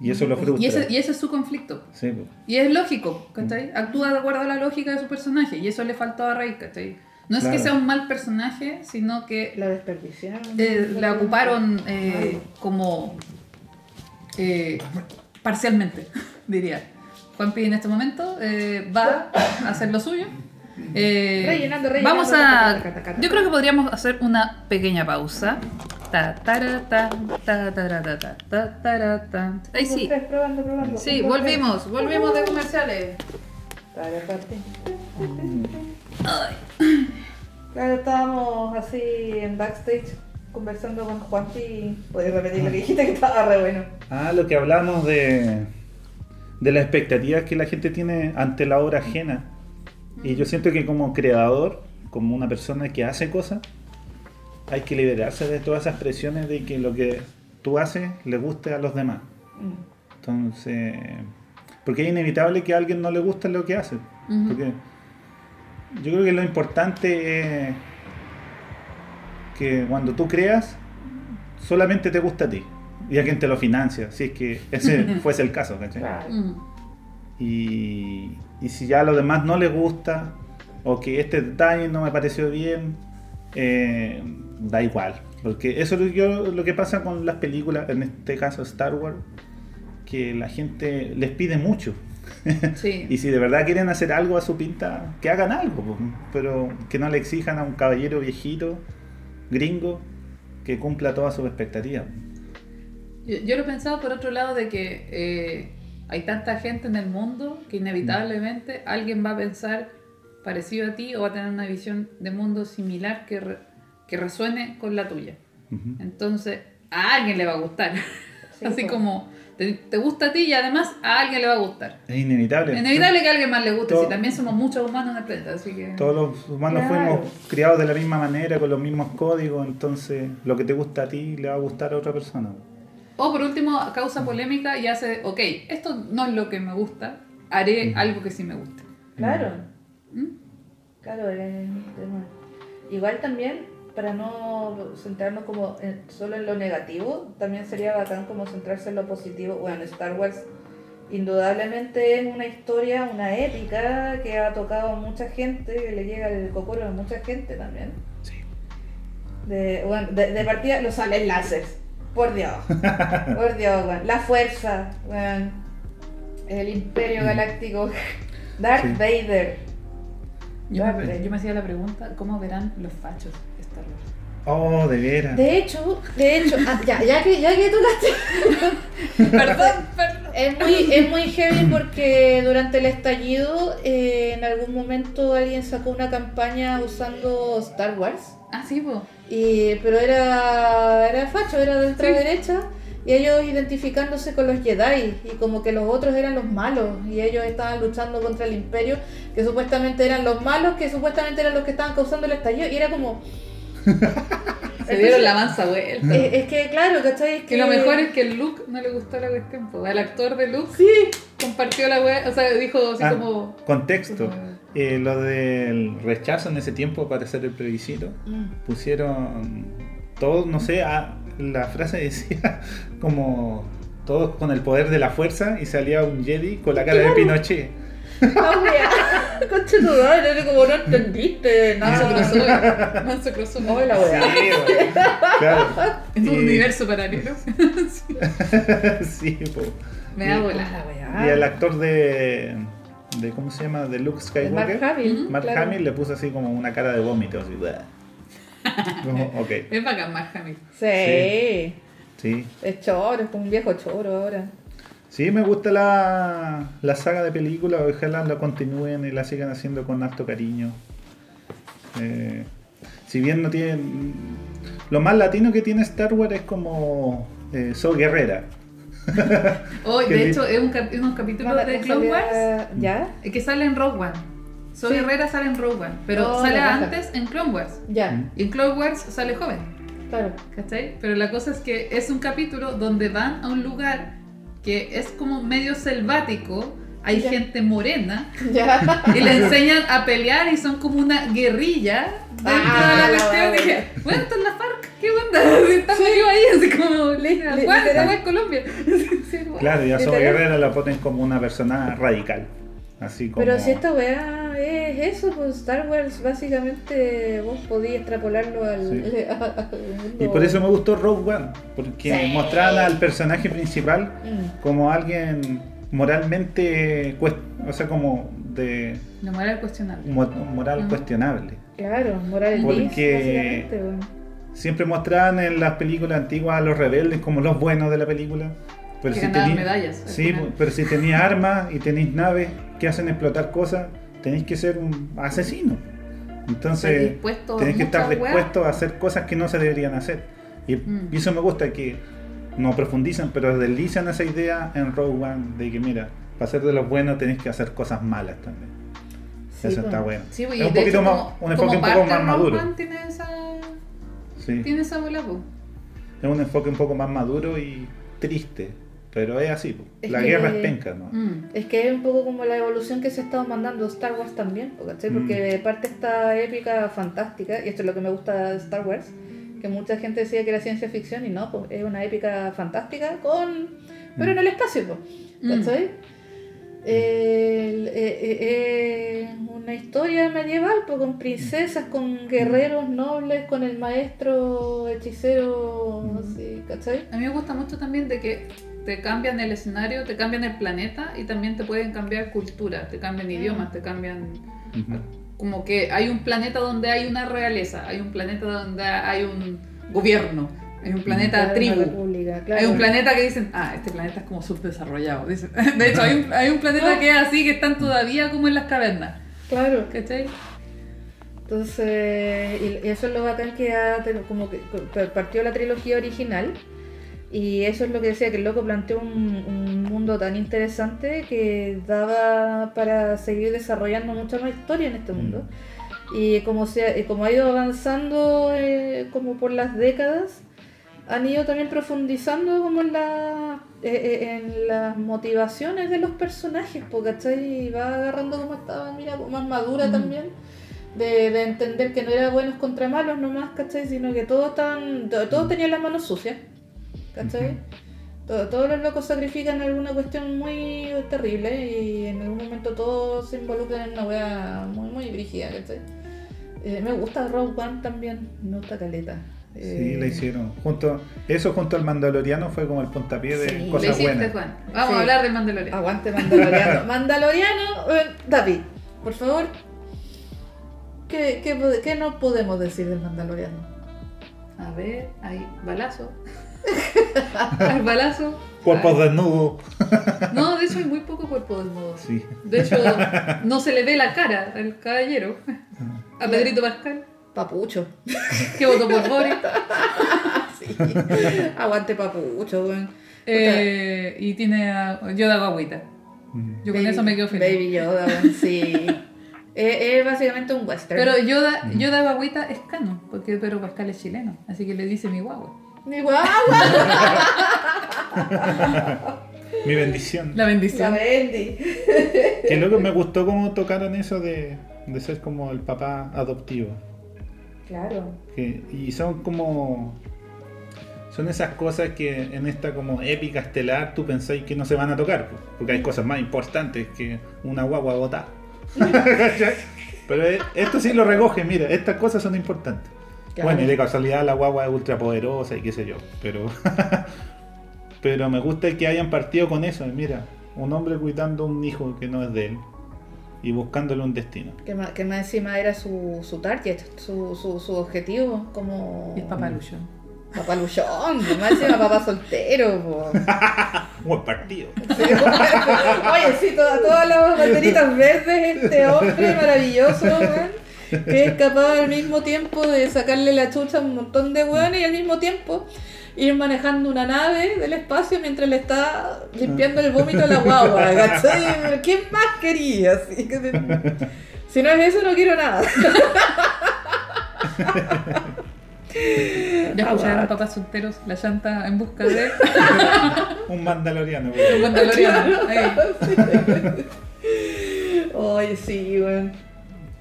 Y eso lo frustra. Y ese, y ese es su conflicto. Sí, pues. Y es lógico, ¿cachai? Actúa de acuerdo a la lógica de su personaje, y eso le faltó a Rey, ¿cachai? No es que sea un mal personaje, sino que La desperdiciaron. eh, la ocuparon eh, como eh, parcialmente, diría. Juanpi en este momento eh, va a hacer lo suyo. Eh, Rellenando, rellenando, vamos a. taca, taca, taca. Yo creo que podríamos hacer una pequeña pausa. Ta, tara, ta, ta, tara, ta, ta, ta, tara, ta. Ahí sí. Ustedes probando, probando. Sí, volvimos, volvimos de comerciales. Parte. Claro, estábamos así en backstage conversando con Juanpi y podés repetir lo que dijiste que estaba re bueno. Ah, lo que hablamos de, de las expectativas que la gente tiene ante la obra ajena. Y yo siento que como creador, como una persona que hace cosas, hay que liberarse de todas esas presiones de que lo que tú haces le guste a los demás. Entonces, porque es inevitable que a alguien no le guste lo que hace. Porque yo creo que lo importante es que cuando tú creas, solamente te gusta a ti y a quien te lo financia, si es que ese fuese el caso, ¿cachai? Claro. Mm. Y, y si ya a los demás no les gusta o que este detalle no me pareció bien, eh, da igual. Porque eso es lo, yo- lo que pasa con las películas, en este caso Star Wars, que la gente les pide mucho. Sí. Y si de verdad quieren hacer algo a su pinta, que hagan algo, pero que no le exijan a un caballero viejito, gringo, que cumpla todas sus expectativas. Yo, yo lo he pensado por otro lado de que eh, hay tanta gente en el mundo que inevitablemente alguien va a pensar parecido a ti o va a tener una visión de mundo similar que, re- que resuene con la tuya. Ujú. Entonces, a alguien le va a gustar. Sí, Así pues. como te, te gusta a ti y además a alguien le va a gustar. Es inevitable. Es inevitable que a alguien más le guste, Todo- si también somos muchos humanos en el planeta, así que... Todos los humanos Claro. fuimos criados de la misma manera, con los mismos códigos, entonces lo que te gusta a ti le va a gustar a otra persona. O por último, causa polémica y hace, ok, esto no es lo que me gusta, haré Ujú. algo que sí me guste. Claro. ¿Mm? Claro. Igual también, para no centrarnos como en- solo en lo negativo, también sería bacán como centrarse en lo positivo. Bueno, Star Wars indudablemente es una historia, una épica que ha tocado a mucha gente, que le llega el cocoro a mucha gente también. Sí. De, bueno, de, de partida los salen láseres. Por Dios. Por Dios, weón. La fuerza, weón. El imperio galáctico. Darth Sí. Vader. Yo, Darth me, Vader. yo me hacía la pregunta, ¿cómo verán los fachos Star Wars? Oh, de veras. De hecho, de hecho, ah, ya, ya que, ya que tocaste. perdón, perdón. Es muy, es muy heavy porque durante el estallido eh, en algún momento alguien sacó una campaña usando Star Wars. Ah, sí, po. Y, pero era, era facho, era de ultraderecha. Sí. Y ellos identificándose con los Jedi. Y como que los otros eran los malos. Y ellos estaban luchando contra el imperio. Que supuestamente eran los malos. Que supuestamente eran los que estaban causando el estallido. Y era como... Se dieron la mansa vuelta. eh, es que claro, ¿cachai? Es Que lo mejor es que el Luke no le gustó la cuestión. El actor de Luke Sí. compartió la wea, o sea, dijo así Ah, como... Contexto. como- Eh, lo del rechazo en ese tiempo para hacer el plebiscito, Mm. pusieron todos, no sé, ah, la frase decía como todos con el poder de la fuerza y salía un Jedi con la cara de Pinochet. La wea. Concha tu madre, era como no entendiste Manso nada. crossover. Manso crossover. No, la. Sí, güey. claro. En un Y- universo paralelo. sí, po. Me da bola. La. Y el actor de, de ¿cómo se llama? De Luke El Mark Skywalker. Hamill. Mark claro. Hamill le puso así como una cara de vómito, así. "Bleh". Como, ok, Es bacán Mark Hamill. Sí. sí. Es choro, es como un viejo choro ahora. Sí, me gusta la, la saga de películas, ojalá la continúen y la sigan haciendo con harto cariño. Eh, si bien no tienen... Lo más latino que tiene Star Wars es como eh, Soy Guerrera. Hoy, Qué de hecho, es un, es un capítulo de Clone Wars casualidad- ¿Ya? eh, que sale en Rogue One. Soy Sí. Herrera sale en Rogue One, pero Oh, sale antes en Clone Wars. Ya. Y en Clone Wars sale joven, claro. ¿cachai? Pero la cosa es que es un capítulo donde van a un lugar que es como medio selvático, hay Ya. gente morena Ya. y le enseñan a pelear y son como una guerrilla dentro Ah, de la cuestión. dije, bueno, esto es la FARC, ¿qué onda? Si Está metido ahí, así como, le dije, li- "Juan, esta literal. wea es Colombia. Sí, guau. Claro, y a Zoe Literal. Guerrero la ponen como una persona radical. Así como. Pero si esta weá es eso, pues Star Wars básicamente vos podías extrapolarlo al, Sí. al mundo. Y por eso me gustó Rogue One, porque Sí. mostraban al personaje principal Mm. como alguien moralmente, cuest- o sea, como de No era cuestionable. mo- moral cuestionable. Claro, moral Porque-. Siempre mostraban en las películas antiguas a los rebeldes como los buenos de la película. Pero Que si medallas, al Sí, final. pero si tenéis armas y tenéis naves que hacen explotar cosas, tenéis que ser un asesino. Entonces, tenéis que estar weas. dispuesto a hacer cosas que no se deberían hacer. Y, Mm. eso me gusta que no profundizan, pero deslizan esa idea en Rogue One de que, mira, para ser de los buenos tenéis que hacer cosas malas también. Sí, eso pues. está bueno. Sí, pues, es un poquito hecho, más, como- un enfoque un poco más Rogue maduro. One tiene esa, Sí. tiene esa bola. Es un enfoque un poco más maduro y triste. Pero es así. Es la que- guerra es penca, ¿no? Mm. Es que es un poco como la evolución que se ha estado mandando Star Wars también, ¿cachai? Porque Mm. de parte esta épica fantástica, y esto es lo que me gusta de Star Wars, que mucha gente decía que era ciencia ficción y no, pues es una épica fantástica con... pero en el espacio, pues, ¿cachai? Eh, eh, eh, una historia medieval, pues, con princesas, con guerreros nobles, con el maestro hechicero, así, ¿cachai? A mí me gusta mucho también de que te cambian el escenario, te cambian el planeta y también te pueden cambiar cultura, te cambian idiomas, te cambian... Como que hay un planeta donde hay una realeza, hay un planeta donde hay un gobierno, hay un planeta Claro, tribu. república, claro. Hay un planeta que dicen, ah, este planeta es como subdesarrollado. dicen. De hecho, hay un, hay un planeta que es así, que están todavía como en las cavernas. Claro. ¿Cachai? Entonces, y eso es lo bacán que ha como que que partió la trilogía original. Y eso es lo que decía, que el loco planteó un, un mundo tan interesante que daba para seguir desarrollando mucha más historia en este mundo. Y como, se, como ha ido avanzando eh, como por las décadas, han ido también profundizando como en, la, eh, eh, en las motivaciones de los personajes, porque ¿cachai? Y va agarrando como estaba, mira, más madura Mm. también, de, de entender que no era buenos contra malos nomás, ¿cachai? Sino que todos, estaban, to- todos tenían las manos sucias, ¿cachai? To- Todos los locos sacrifican alguna cuestión muy terrible y en algún momento todos se involucran en una wea muy, muy brígida, ¿cachai? Eh, me gusta Rogue One también, me gusta Caleta. Sí, Eh, la hicieron. Junto, eso junto al Mandaloriano fue como el puntapié de Sí. Cosas hiciste, buenas. Juan. Vamos Sí. a hablar de Mandalorian. Aguante Mandaloriano. Mandaloriano, eh, David, por favor, ¿qué, qué, qué no podemos decir del Mandaloriano? A ver, hay balazo. Hay balazo. Cuerpos desnudos. No, de hecho hay muy poco cuerpo desnudo. Sí. De hecho, no se le ve la cara al caballero. A Pedrito Pascal, Papucho. que votó por Boris. Sí. Aguante Papucho, weón. Eh, y tiene a Yoda Guaguita. Mm. Yo con eso me quedo feliz. Baby Yoda, weón, sí. es, es básicamente un western. Pero Yoda, Yoda Guaguita es canon, porque Pedro Pascal es chileno. Así que le dice mi guagua. Ni guagua, Mi bendición. La la bendición. Bendy. Que luego me gustó cómo tocaron eso de, de ser como el papá adoptivo. Claro. Que- y son como. Son esas cosas que en esta como épica estelar tú pensáis que no se van a tocar, pues, porque hay cosas más importantes que una guagua botada. Pero eh, esto sí lo recoge, mira, estas cosas son importantes. Claro. Bueno, y de casualidad la guagua es ultra poderosa y qué sé yo, pero pero me gusta que hayan partido con eso, mira, un hombre cuidando a un hijo que no es de él y buscándole un destino. Que más, que más encima era su, su target, su, su, su objetivo como Y es papalucho. papá luchón, más encima papá soltero. po. Buen partido. Sí, Oye, sí, todas, todas las banderitas verdes, este hombre maravilloso, weón, que es capaz al mismo tiempo de sacarle la chucha a un montón de weones y al mismo tiempo ir manejando una nave del espacio mientras le está limpiando el vómito a la guagua, ¿cachai? ¿Qué más quería? Si no es eso, no quiero nada. Ya escucharon papás solteros, la llanta en busca de Un mandaloriano. un mandaloriano. Ahí. Oye, sí, weón.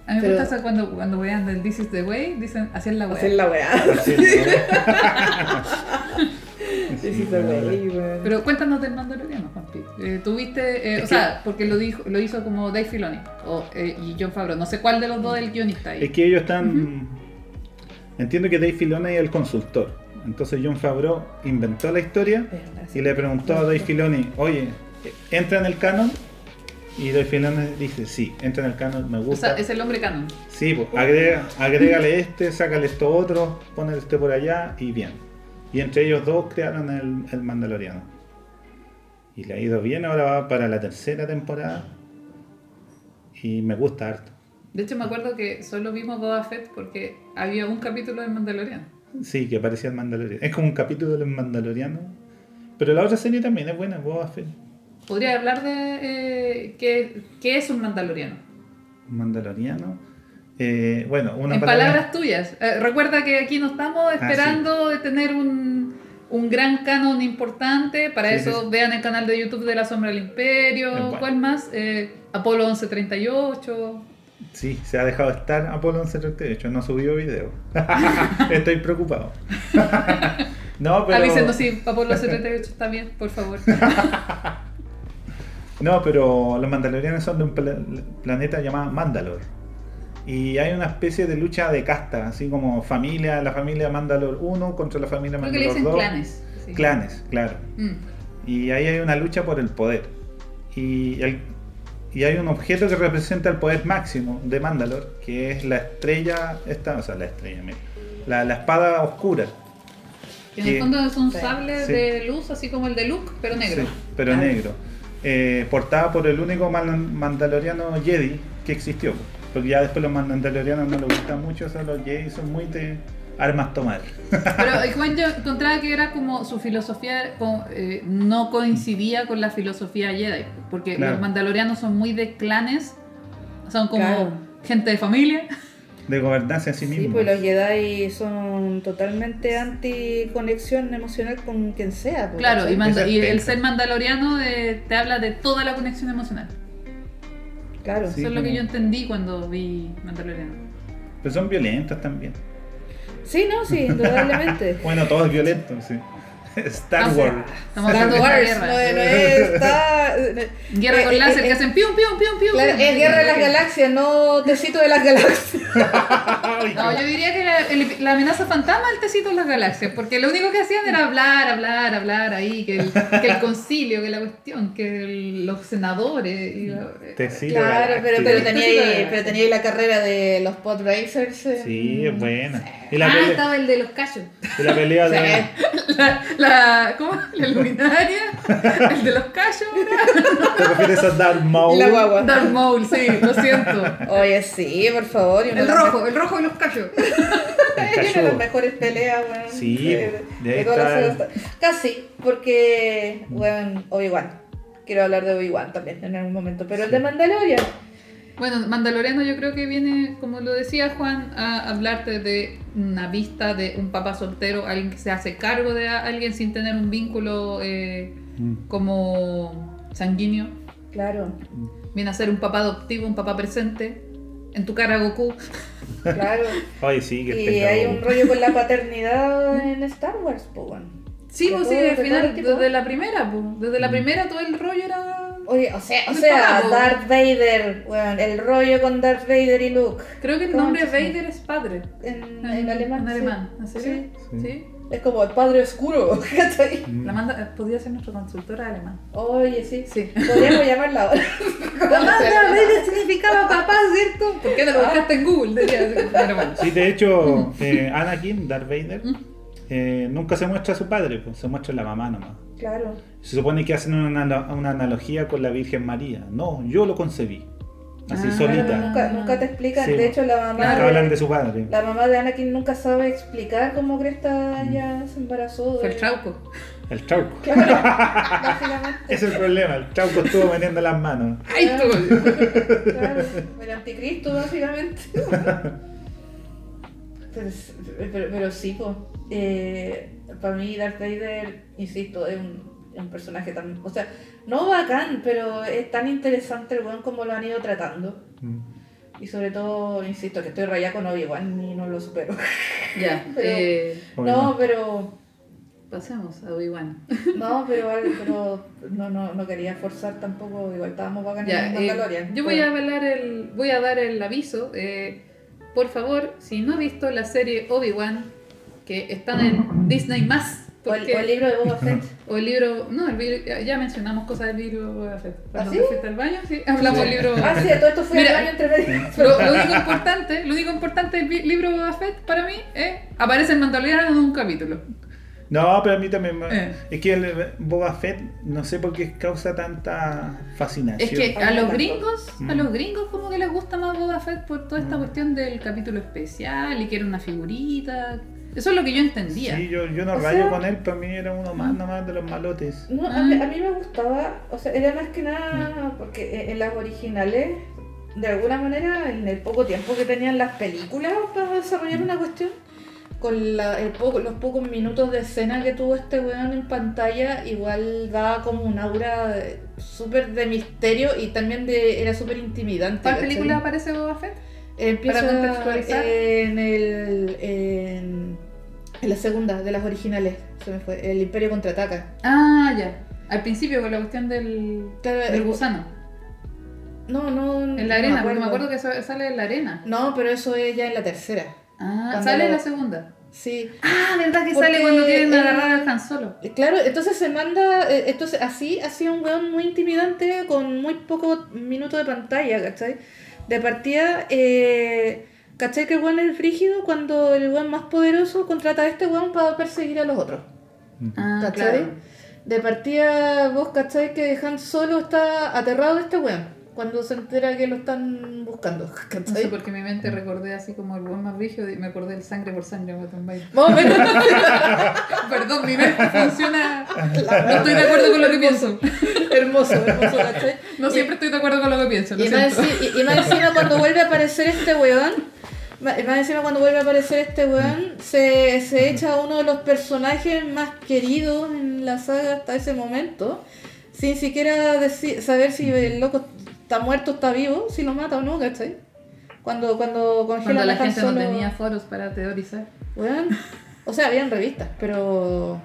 A mí me Pero- gusta eso cuando, cuando vean del This is the way, dicen así es la wea. Hacer la weá. Sí, se wey, weón. Pero cuéntanos del Mandaloriano, Juanpi. Eh, Tuviste, eh, o sea, porque lo dijo, lo hizo como Dave Filoni o, eh, y John Favreau. No sé cuál de los dos es el guionista ahí. Es que ellos están. Entiendo que Dave Filoni es el consultor. Entonces John Favreau inventó la historia y le preguntó a Dave Filoni, oye, ¿entra en el canon? Y Dave Filoni dice, sí, entra en el canon, me O gusta. sea, es el hombre canon. Sí, pues, agrega, agrégale este, sácale esto otro, ponle este por allá y bien. Y entre ellos dos crearon el, el Mandaloriano. Y le ha ido bien, ahora va para la tercera temporada. Y me gusta harto. De hecho, me acuerdo que solo vimos Boba Fett porque había un capítulo del Mandaloriano. Sí, que parecía el Mandaloriano. Es como un capítulo del Mandaloriano. Pero la otra serie también es buena, Boba Fett. ¿Podría hablar de eh, qué, qué es un Mandaloriano? Mandaloriano. Eh, bueno, una en palabra- palabras tuyas. Eh, recuerda que aquí no estamos Ah, esperando de tener un, un gran canon importante. Para Sí, eso sí, sí. vean el canal de YouTube de La Sombra del Imperio. Bueno. ¿Cuál más? Eh, Apolo 1138. Sí, se ha dejado estar Apolo 1138, no ha subido video. Estoy preocupado. no, pero. Avísenos si Apolo 1138 está bien, por favor. No, pero los mandalorianos son de un pla- planeta llamado Mandalor. Y hay una especie de lucha de casta, así como familia, la familia Mandalor 1 contra la familia Creo que le Mandalor dicen 2. clanes. sí. Clanes, claro. Mm. Y ahí hay una lucha por el poder. Y, el- y hay un objeto que representa el poder máximo de Mandalor, que es la estrella, esta, o sea, la estrella, mira, la, la espada oscura. Que en el fondo es un Sí. sable Sí. de luz, así como el de Luke, pero negro. Sí, pero Ah. negro. Eh, portada por el único man- mandaloriano Jedi que existió. Porque ya después los mandalorianos no les gustan mucho, eso los Jedi son muy de armas tomar. Pero el Juan yo encontraba que era como su filosofía eh, no coincidía con la filosofía Jedi, porque Claro. los mandalorianos son muy de clanes, son como Claro. gente de familia. De gobernanza en sí, Sí, mismo. pues los Jedi son totalmente anti conexión emocional con quien sea. pues, Claro, y, es el ser mandaloriano te habla de toda la conexión emocional. Claro. Sí. Eso es lo que yo entendí cuando vi Mandaloriano. Pero son violentos también. Sí, no, sí, indudablemente. Bueno, todos violentos, sí. Star Ah, Wars. Estamos hablando Star de Wars, guerra. no, no es, está, Guerra eh, con eh, láser eh, que hacen pium, pium, pium, pium. claro, pium. es Guerra de las Galaxias, no Tecito de las Galaxias. No, yo diría que la, el- la amenaza fantasma el tecito en las galaxias, porque lo único que hacían era hablar, hablar, hablar ahí, que el, que el concilio, que la cuestión, que el- los senadores. Y la- Tecito Claro, pero, tenía ahí, pero tenía ahí la carrera de los pod racers. eh. Sí, es buena. Y la, ah, pelea, estaba el de los cachos. y la pelea de. La, la, ¿Cómo? La luminaria, el de los cachos. ¿Te refieres a Darth Maul? La guagua. Darth Maul, sí, lo siento. Oye, sí, por favor. El rojo, el rojo y los cachos. El me- Una de las mejores peleas, weón. Sí, de- de está-. Casi, porque, weón, Obi-Wan. Quiero hablar de Obi-Wan también en algún momento. Pero el de Mandalorian. Bueno, Mandaloriano yo creo que viene, como lo decía Juan, a hablarte de una vista de un papá soltero, alguien que se hace cargo de alguien sin tener un vínculo eh, Mm. como sanguíneo. Claro, Viene a ser un papá adoptivo, un papá presente. En tu cara, Goku. claro. Ay, sí, que y hay un rollo con la paternidad en Star Wars, pues. Sí, pues sí, al final, desde la primera, pues. Desde la Mm. primera todo el rollo era. Oye, o sea, o sea. Darth Vader, weón, el rollo con Darth Vader y Luke. Creo que el ¿Cómo nombre? Vader es padre. En, en alemán. En sí. alemán, ¿en serio? Sí. Sí. Es como el padre oscuro. Mm. La manda, podría ser nuestra consultora de alemán. Oye, sí. Sí. Podríamos llamarla ahora. Vader significaba papá, ¿cierto? ¿Por qué no lo buscaste en Google? Bueno. Sí, de hecho, eh, Anakin, Darth Vader, Mm. eh, nunca se muestra a su padre, pues, se muestra a la mamá nomás. Claro. Se supone que hacen una, una analogía con la Virgen María. No, yo lo concebí. Así Ah. Solita. nunca, nunca te explican. Sí, de hecho, la mamá. Nunca de- hablan de su padre. La mamá de Anakin nunca sabe explicar cómo Cresta ya se embarazó. Fue el trauco. El chauco. Claro, básicamente. Ese es el problema, el chauco estuvo metiendo las manos. ¡Ay, tú! Claro, el anticristo, básicamente. Pero, pero, pero sí, pues. Para mí Darth Vader, insisto, es un, es un personaje tan... O sea, no bacán, pero es tan interesante el weón como lo han ido tratando. Mm. Y sobre todo, insisto, que estoy rayada con Obi-Wan y no lo supero. Ya, Pero- eh, No, pero... pasemos a Obi-Wan. No, pero, pero no, no, no quería forzar tampoco, igual estábamos bacán Ya, en eh, Mandalorian. yo voy a hablar el, voy a dar el aviso. eh, por favor, si no ha visto la serie Obi-Wan, que está en Disney más, O el, o el libro de Boba Fett. o el libro, no, el ya- mencionamos cosas del libro de Boba Fett. ¿Ah, sí? te fuiste al baño, sí, hablamos del libro. de Boba Ah, sí, todo esto fue Mira, el año entre medio. Lo, lo único importante, lo único importante del libro de Boba Fett para mí es aparece el Mandaloriano en un capítulo. No, pero a mí también me... Eh. Es que el Boba Fett, no sé por qué causa tanta fascinación. Es que A los gringos, a Mm. los gringos como que les gusta más Boba Fett por toda esta Mm. cuestión del capítulo especial y que era una figurita. Eso es lo que yo entendía. Sí, yo, yo no O rayo sea- con él, para mí era uno más nomás de los malotes. No, a, mí, a mí me gustaba, o sea, era más que nada porque en las originales, de alguna manera, en el poco tiempo que tenían las películas para desarrollar una cuestión, con la- el poco- los pocos minutos de escena que tuvo este weón en pantalla, igual daba como un aura súper de misterio y también de era súper intimidante. ¿Cuál película aparece Boba Fett? Empieza Para contextualizar. en, el, en, en la segunda de las originales, se me fue, el Imperio contraataca. Ah, ya. Al principio con la cuestión del, Claro, del el- gusano. No, no. En la arena, porque me acuerdo que sa- sale en la arena. No, pero eso es ya en la tercera. Ah, sale en la segunda. Sí. Ah, ¿verdad que Porque sale cuando quieren agarrar al Han Solo? Eh, Claro, entonces se manda. eh, Entonces, así ha sido un weón muy intimidante con muy pocos minutos de pantalla, ¿cachai? De partida, eh, ¿cachai? Que el weón es frígido cuando el weón más poderoso contrata a este weón para perseguir a los otros. Ah, ¿Cachai? claro. De partida, vos, ¿cachai? Que Han Solo está aterrado de este weón cuando se entera que lo están buscando, No sé ¿cachai? por qué en mi mente recordé así como el buen más viejo y me acordé del sangre por sangre. Más o menos. Perdón, mi mente funciona. No estoy de acuerdo con lo que pienso. hermoso, hermoso, ¿cachai? No siempre estoy de acuerdo con lo que pienso. Lo Y más, y- y encima cuando vuelve a aparecer este weón, más encima cuando vuelve a aparecer este weón, se, se echa a uno de los personajes más queridos en la saga hasta ese momento, sin siquiera deci- saber si el loco está muerto o está vivo, si lo mata o no, ¿cachai? Cuando, cuando Cuando la gente no Solo, tenía foros para teorizar. weón. O sea, habían revistas, pero...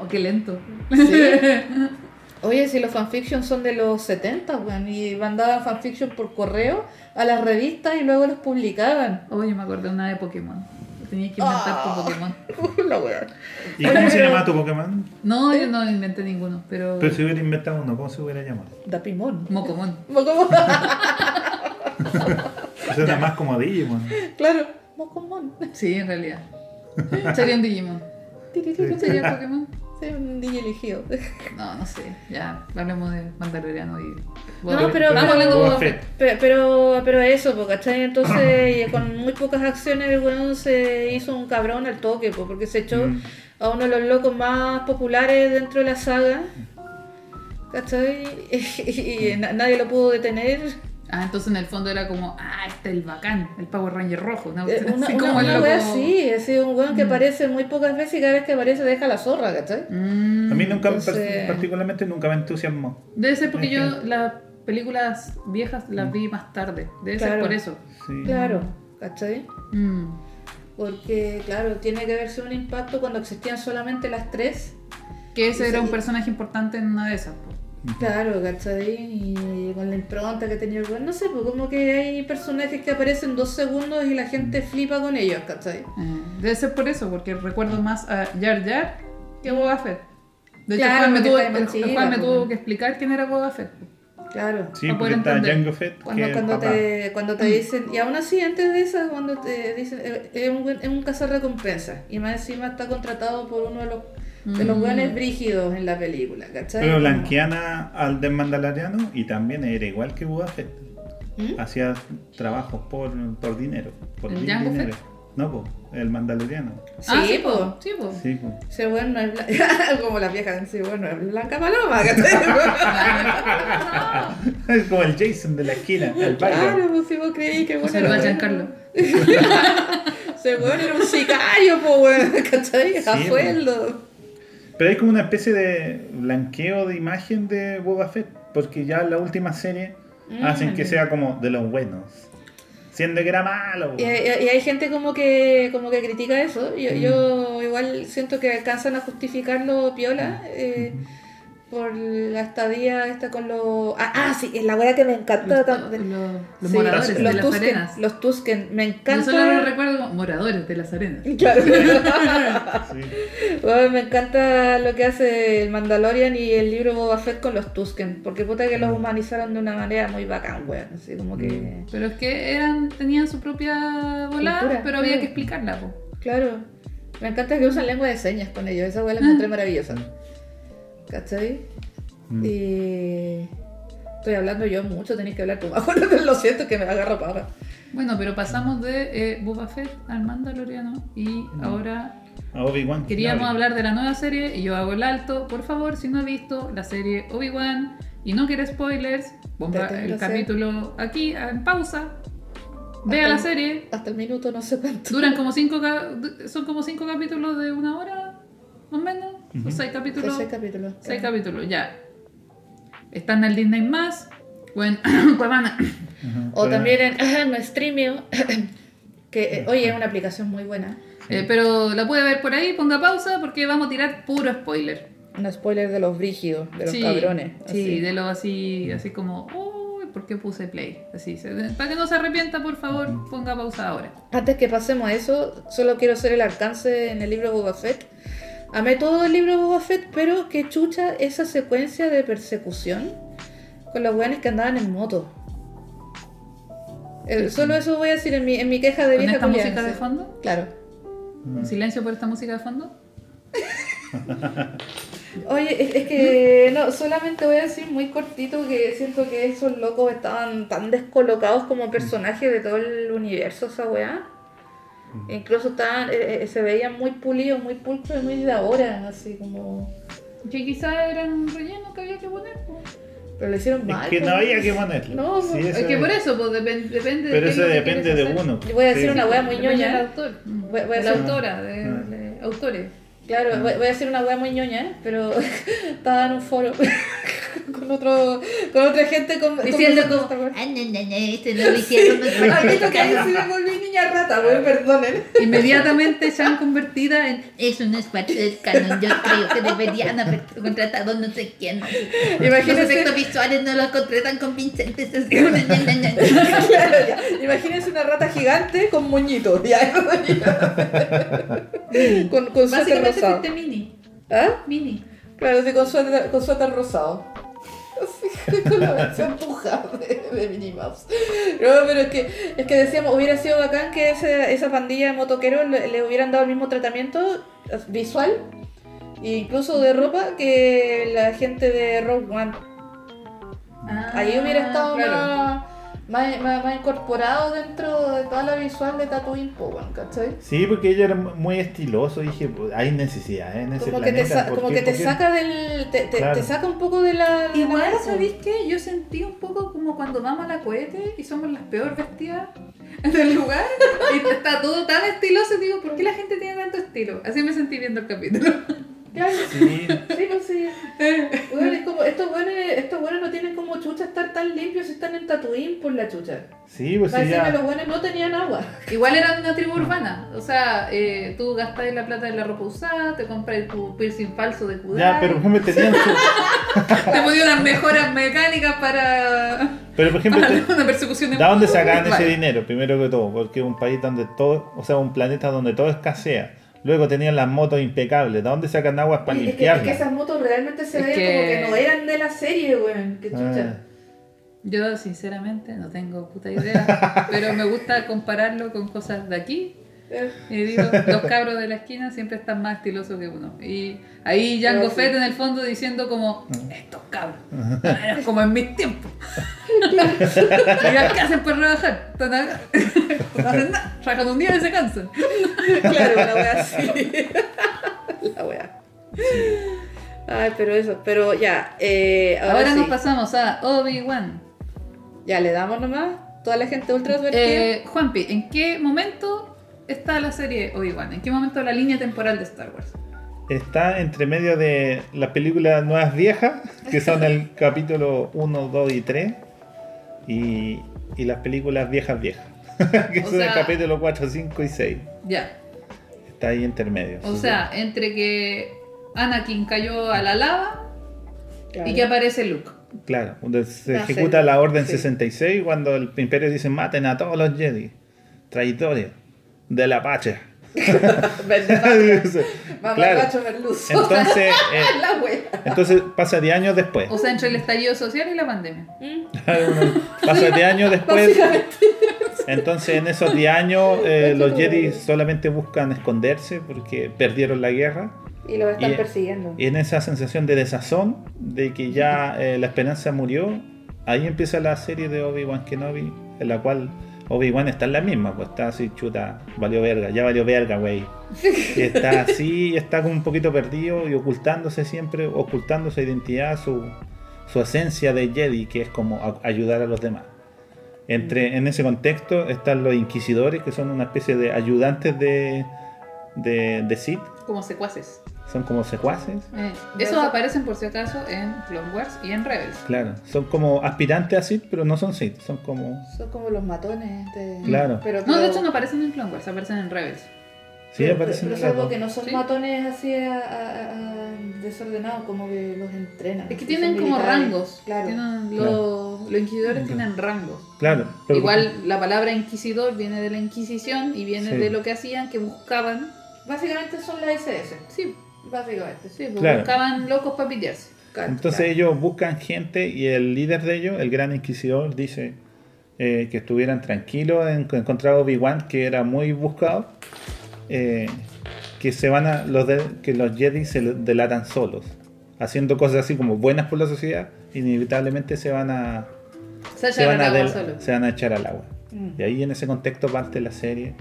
Oh, qué lento. Sí. Oye, si los fanfictions son de los 70, weón, y mandaban fanfiction por correo a las revistas y luego los publicaban. Oye, me acordé una de Pokémon. Tenías que inventar Ah. tu Pokémon. La weón. ¿Y cómo se llama tu Pokémon? No, yo no inventé ninguno, pero. Pero si hubiera inventado uno, ¿cómo se hubiera llamado? Dapimon. Mocomon. ¿Cómo? Eso era más como Digimon. claro. Mocomon. Sí, en realidad. Sería un Digimon. ¿Qué sería Pokémon? Un DJ elegido. No, no sé. Ya, hablemos de Mandaloriano y. No, pero-. Pero, pero, pero eso, ¿cachai? Entonces, con muy pocas acciones, el weón se hizo un cabrón al toque, po, porque se echó Mm. a uno de los locos más populares dentro de la saga. ¿Cachai? Y, na- nadie lo pudo detener. Ah, entonces en el fondo era como, ah, este es el bacán, el Power Ranger rojo. ¿no? Eh, Una, Así una, como el una wea así, ha sido un weón que Mm. aparece muy pocas veces y cada vez que aparece deja la zorra, ¿cachai? Mm, A mí nunca, Entonces- particularmente, nunca me entusiasmó. Debe ser porque yo las películas viejas las vi más tarde. Debe ser por eso. Sí. Claro, ¿cachai? Mm. Porque, claro, tiene que haber sido un impacto cuando existían solamente las tres. Que ese Sí. era un personaje importante en una de esas. po. Claro, ¿cachai? Y con la impronta que tenía el weón, no sé, pues como que hay personajes que aparecen dos segundos y la gente flipa con ellos, ¿cachai? Eh, debe ser por eso, porque recuerdo más a Jar Jar que a Boba Fett. De hecho, Claro, Juan, me tuvo, el- Juan me po. tuvo que explicar quién era Boba Fett. Claro. Sí, poder está entender. Jango Fett, que Cuando, cuando, papá. te, cuando te dicen, y aún así, antes de eso, cuando te dicen, eh, es un, buen- es un cazarrecompensa, y más encima está contratado por uno de los, de los Mm. buenos brígidos en la película, ¿cachai? Pero blanqueana al del Mandaloriano y también era igual que Boba Fett. ¿Mm? Hacía trabajos por, por dinero. Por ¿El dinero. No, pues, el Mandaloriano. Sí, ah, sí, po. po. Sí, po. Sí, po. Ese weón no es blanca, como las viejas, ese weón no es blanca paloma, ¿cachai? es como el Jason de la esquina, el baile. claro, pues si vos creí que bueno Se lo va era- Giancarlo. Ese weón era un sicario, po, weón, ¿cachai? A Sí, sueldo. Pero hay como una especie de blanqueo de imagen de Boba Fett, porque ya la última serie hacen que Mm. sea como de los buenos. Siendo que era malo. Y, hay- y hay gente como que como que critica eso. Yo, Mm. yo igual siento que alcanzan a justificarlo piola eh, por la estadía esta con los... Ah, ah, sí, es la weá que me encanta. Los, tam- los, los sí, moradores los de las Tusken, arenas. Los Tusken, me Yo encanta. solo los recuerdo como moradores de las arenas. Claro. Sí. Bueno, me encanta lo que hace el Mandalorian y el libro Boba Fett con los Tusken, porque puta que los humanizaron de una manera muy bacán, weón. Así como que. Pero es que eran, tenían su propia volada, Cultura, pero había que explicarla. po. Claro. Me encanta que usan lengua de señas con ellos, esa weá la encontré maravillosa. ¿Cachai? Mm. Y. Estoy hablando yo mucho, tenéis que hablar tú más. Lo siento que me agarro para. Bueno, pero pasamos de eh, Boba Fett al Mandaloriano y ahora A Obi-Wan. queríamos Kenobi. hablar de la nueva serie y yo hago el alto. Por favor, si no ha visto la serie Obi-Wan y no quiere spoilers, ponga el capítulo aquí en pausa. Vea Hasta la el- serie. Hasta el minuto no sé cuánto. Duran como cinco son como cinco capítulos de una hora, más o menos. O seis capítulos. Ese capítulo. Seis capítulos, ya. Están en el Disney más. Bueno, Cuevana. Ujú. O Pero- también en no Streamio, que eh, oye es una aplicación muy buena. Eh, pero la puede ver por ahí, ponga pausa porque vamos a tirar puro spoiler. Un spoiler de los brígidos, de los sí, cabrones. Sí, así. de lo así, así como, uy, ¿por qué puse play? Así, para que no se arrepienta, por favor, ponga pausa ahora. Antes que pasemos a eso, solo quiero hacer el alcance en el libro Boba Fett. Amé todo el libro Boba Fett, pero que chucha esa secuencia de persecución con los weones que andaban en moto. Eh, solo eso voy a decir en mi, en mi queja de ¿Con vieja esta música de fondo? Claro. ¿Un silencio por esta música de fondo? Oye, es, es que no, solamente voy a decir muy cortito que siento que esos locos estaban tan descolocados como personajes de todo el universo, esa weá. Incluso estaban, eh, eh, se veían muy pulidos, muy pulcros y muy de ahora, así como... Que quizá eran un relleno que había que poner. po. Pero lo hicieron mal. Es que no pues. había que ponerlo. No, Sí, Es que es- por eso, pues depen- depende Pero es eso depende de hacer. uno. Yo voy a decir Sí. una weá muy Depende ñoña. autor. Voy- voy a de la autora, de, Ah. de autores. Claro, voy, voy a decir una wea muy ñoña, pero estaba en un foro con otro con otra gente con, Diciendo como. Ah, no, no, esto no lo hicieron. sí me volví niña rata, weón, perdonen. Inmediatamente se han convertido en Eso no es parte del canon. Yo creo que deberían haber contratado no sé quién. Los Imagínense, efectos visuales no los contratan claro, ya. Imagínense una rata gigante con moñitos, ya. con, con suéter básicamente rosado. mini. ¿Ah? Mini. Claro, sí, con suéter, con suéter rosado. Así, con la versión puja de, de Minnie Mouse. No, pero es que, es que decíamos, hubiera sido bacán que ese- esa pandilla de motoqueros le, le hubieran dado el mismo tratamiento visual e incluso de ropa que la gente de Rogue One. Ahí hubiera estado claro. más, más, más- más incorporado dentro de toda la visual de Tatooine, po, weón, ¿cachai? Sí, porque ella era muy estiloso. Dije, pues, hay necesidad ¿eh? en ese Como que te, planeta. sa- ¿por como qué? que te saca del. Te, te- Claro. te saca un poco de la. de la Igual, po. ¿sabéis qué? Yo sentí un poco como cuando vamos a la cohete y somos las peor vestidas del lugar y está todo tan estiloso digo, ¿por qué la gente tiene tanto estilo? Así me sentí viendo el capítulo. Claro. Sí, Sí, pues sí. Weón, es como, estos buenos estos buenos no tienen como chucha estar tan limpios si están en Tatooine por la chucha. sí, pues sí, Parece que ya. los buenos no tenían agua. Igual eran una tribu urbana, o sea, eh, tú gastáis la plata de la ropa usada, te compras tu piercing falso de Kudai, Ya, pero por ejemplo tenían su... te ponían unas mejoras mecánicas para, Pero por ejemplo, te- una persecución ¿de dónde sacaban ese Vale. dinero? Primero que todo, porque es un país donde todo, o sea, un planeta donde todo escasea. Luego tenían las motos impecables. ¿De dónde sacan aguas para es, que, es limpiarlas? que esas motos realmente se veían que- como que no eran de la serie, weón. Qué chucha. Ah, Yo sinceramente no tengo puta idea, pero me gusta compararlo con cosas de aquí. Y digo, los cabros de la esquina siempre están más estilosos que uno. Y ahí Jango Pero sí. Fett en el fondo diciendo como, estos cabros, eran como en mis tiempos. Digan, ¿qué hacen para acá. No hacen nada, un día y se cansan. claro, una wea así. la wea. Ay, pero eso, pero ya. Eh, ahora Ahora sí. nos pasamos a Obi-Wan. Ya le damos nomás. Toda la gente ultra advertida. Eh, Juanpi, ¿en qué momento está la serie Obi-Wan? ¿En qué momento de la línea temporal de Star Wars? Está entre medio de las películas nuevas viejas, que son el capítulo 1, 2 y 3, y, y las películas viejas viejas, que O son el capítulo 4, 5 y 6. Ya. Está ahí intermedio. O sea, entre que Anakin cayó a la lava Claro. y que aparece Luke. Claro, donde se ejecuta la Orden Sí. 66 cuando el Imperio dice maten a todos los Jedi, traidores de la pacha. claro. Entonces, eh, entonces pasa de años después. O sea, entre el estallido social y la pandemia. pasa de años después. Entonces en esos 10 años eh, los Jedi solamente buscan esconderse porque perdieron la guerra. Y lo están Y- persiguiendo. Y en esa sensación de desazón, de que ya eh, la esperanza murió, ahí empieza la serie de Obi-Wan Kenobi, en la cual Obi-Wan está en la misma, pues está así, chuta, valió verga, ya valió verga, güey. Y está así, está como un poquito perdido y ocultándose siempre, ocultando su identidad, su, su esencia de Jedi, que es como a- ayudar a los demás. Entre, en ese contexto están los inquisidores, que son una especie de ayudantes de, de, de Sith, Como secuaces. Son como secuaces. Eh, esos aparecen por si acaso en Clone Wars y en Rebels. Claro, son como aspirantes a Sith, pero no son Sith, son como... Son como los matones. De... Claro. Pero, No, de hecho no aparecen en Clone Wars, aparecen en Rebels. Sí, pero, aparecen pero en dos. que no son Sí. matones así a- a- a- desordenados, como que los entrenan. Es que tienen como militares. rangos. Claro. Tienen- Claro. los, los inquisidores tienen rangos. Claro, pero Igual la palabra inquisidor viene de la Inquisición y viene Sí. de lo que hacían, que buscaban. Básicamente son las SS. Sí, Básicamente. sí, pues Claro. buscaban locos para pillarse. Claro, Entonces claro. ellos buscan gente y el líder de ellos, el gran inquisidor, dice eh, que estuvieran tranquilos en en encontrar Obi-Wan, que era muy buscado, eh, que se van a los de- que los Jedi se delatan solos, haciendo cosas así como buenas por la sociedad, inevitablemente se van a Se se van a, del- se van a echar al agua. Mm. Y ahí en ese contexto parte la serie.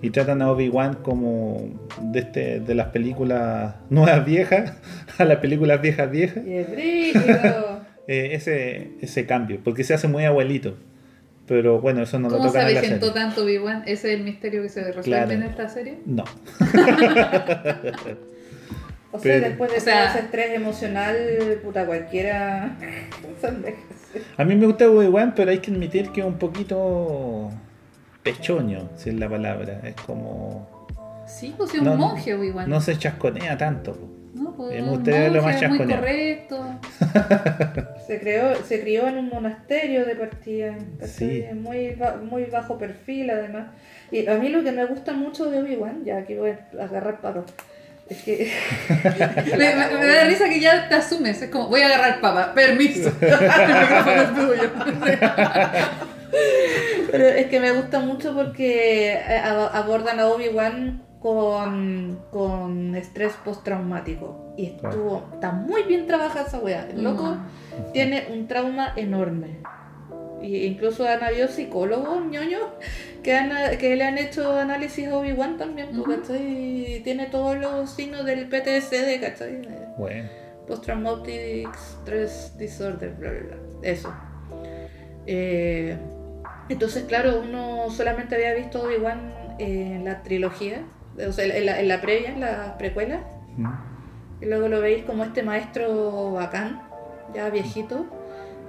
Y tratan a Obi-Wan como de, este, de las películas nuevas viejas a las películas viejas viejas. Y es. Eh, ese, ese cambio, porque se hace muy abuelito. Pero bueno, eso no lo ¿Cómo se serie. tanto Obi-Wan? ¿Ese es el misterio que se resuelve Claro. en esta serie? No. O sea, Pero- después de O sea- todo ese estrés emocional, puta, cualquiera. A mí me gusta Obi-Wan, pero hay que admitir que es un poquito pechoño, si es la palabra. Es como. Sí, pues un No, monje Obi-Wan. No se chasconea tanto. No, pues, Eh, me un gustaría verlo más monje muy chasconeado. correcto. Se, creó, se crió en un monasterio de partida. Sí. muy, muy bajo perfil además. Y a mí lo que me gusta mucho de Obi-Wan, ya aquí voy a agarrar paro, es que Me, me- me da risa que ya te asumes. Es como, voy a agarrar papa. Permiso. El micrófono es tuyo. Pero es que me gusta mucho porque eh, ab- abordan a Obi-Wan con, con estrés postraumático. Y estuvo, está muy bien trabajada esa weá. El loco tiene un trauma enorme. Y incluso han habido psicólogos ñoños que, han, que le han hecho análisis a Obi-Wan también, pues, Ujú. ¿cachai? Y tiene todos los signos del PTSD, ¿cachai? De Bueno. Post-Traumatic Stress Disorder, bla, bla, bla. Eso. Eh, entonces, claro, uno solamente había visto Obi-Wan en la trilogía, o sea, en la, en la previa, en la precuela, Mm. y luego lo veis como este maestro bacán, ya viejito,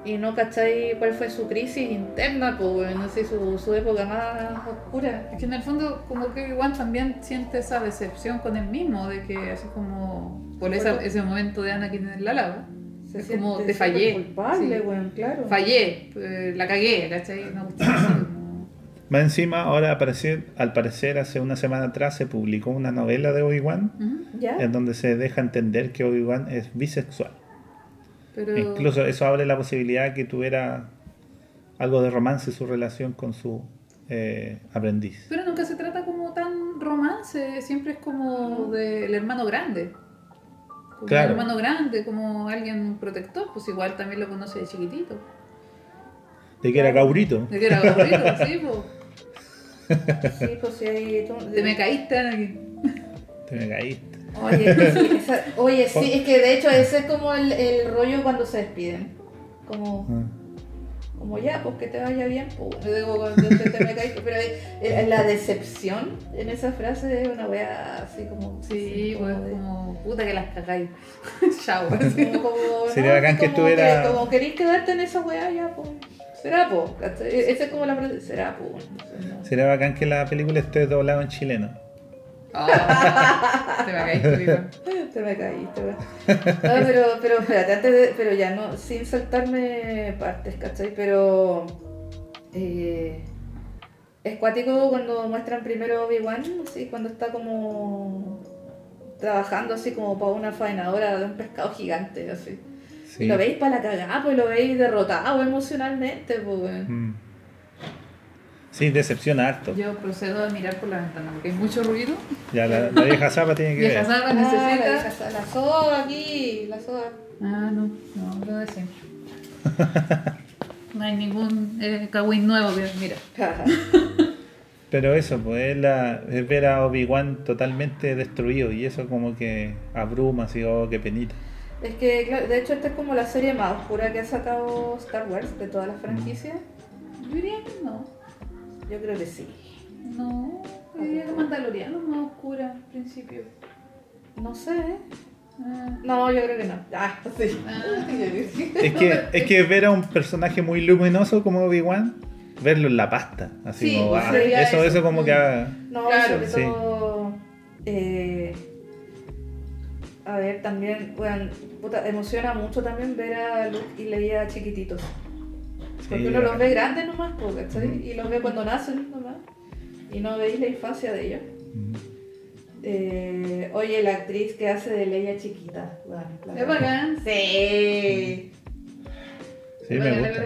y no cacháis cuál fue su crisis interna, pues, no sé, su, su época más oscura. Es que en el fondo, como que Obi-Wan también siente esa decepción con él mismo, de que así como por esa- ese momento de Anakin en la lava. Se Es como, te fallé. culpable, Sí. weón, claro. Fallé, eh, la cagué, ¿cachai? Así, como- Más encima, ahora aparecer, al parecer hace una semana atrás se publicó una novela de Obi-Wan Ujú. ¿Ya? en donde se deja entender que Obi-Wan es bisexual. Pero, Incluso eso abre la posibilidad que tuviera algo de romance su relación con su eh, aprendiz. pero nunca se trata como tan romance, siempre es como del hermano grande. Como Claro. un hermano grande, como alguien protector, pues igual también lo conoce de chiquitito. De que era caurito. De que era aburrido, sí, pues. Sí, pues sí, hay... tú- Te me caíste, Anakin. Te me caíste. Oye, sí, esa- oye, sí, es que de hecho ese es como el, el rollo cuando se despiden. Como, Ah. Como ya, pues que te vaya bien, pues, yo digo, cuando te, me caíste, pero eh, la decepción en esa frase es una wea así como. Sí, como pues de- como puta que las cagáis. Chao. así. Sería bacán que estuviera- que- como queréis quedarte en esa wea ya, pues. Será, po. ¿cachai? Esa es como la frase. Será, po. No. Sería bacán que la película esté doblada en chileno. Ah, te me caíste. No, pero, pero espérate, antes de, pero ya no, sin saltarme partes, ¿cachai? Pero eh, es cuático cuando muestran primero Obi-Wan, así, cuando está como trabajando así como para una faenadora de un pescado gigante, así. Sí. Y lo veis para la cagada, pues lo veis derrotado emocionalmente, pues. Mm. Sí, decepciona harto. Yo procedo a mirar por la ventana porque hay mucho ruido. Ya la, la vieja zapa tiene que Vieja ver. Zapa Ah, la, necesita. vieja- la soga aquí, la soga. Ah, no, no, lo de siempre. No hay ningún eh, Kawin nuevo que mira. Pero eso, pues es, la, es ver a Obi-Wan totalmente destruido y eso como que abruma, así, oh, qué penita. Es que, claro, de hecho, esta es como la serie más oscura que ha sacado Star Wars de todas las franquicias. Yo diría que no. Yo creo que sí. No, yo diría que Mandaloriano es más oscura al principio. No sé. ¿eh? No, yo creo que no. Ah, sí. Ah. Es que, es que ver a un personaje muy luminoso como Obi-Wan, verlo en la pasta, así Sí, como, pues ah, sería eso, eso. eso como que... ah, No, Claro, sobre sí. todo. eh, a ver, también, bueno, puta, emociona mucho también ver a Luke y Leia chiquititos. Porque uno los ve grandes nomás, po, ¿cachai? Y los ve cuando nacen nomás. Y no veis la infancia de ellos. Eh, oye, la actriz que hace de Leia chiquita. bueno, la Es verdad. bacán. Sí. Sí, me gusta.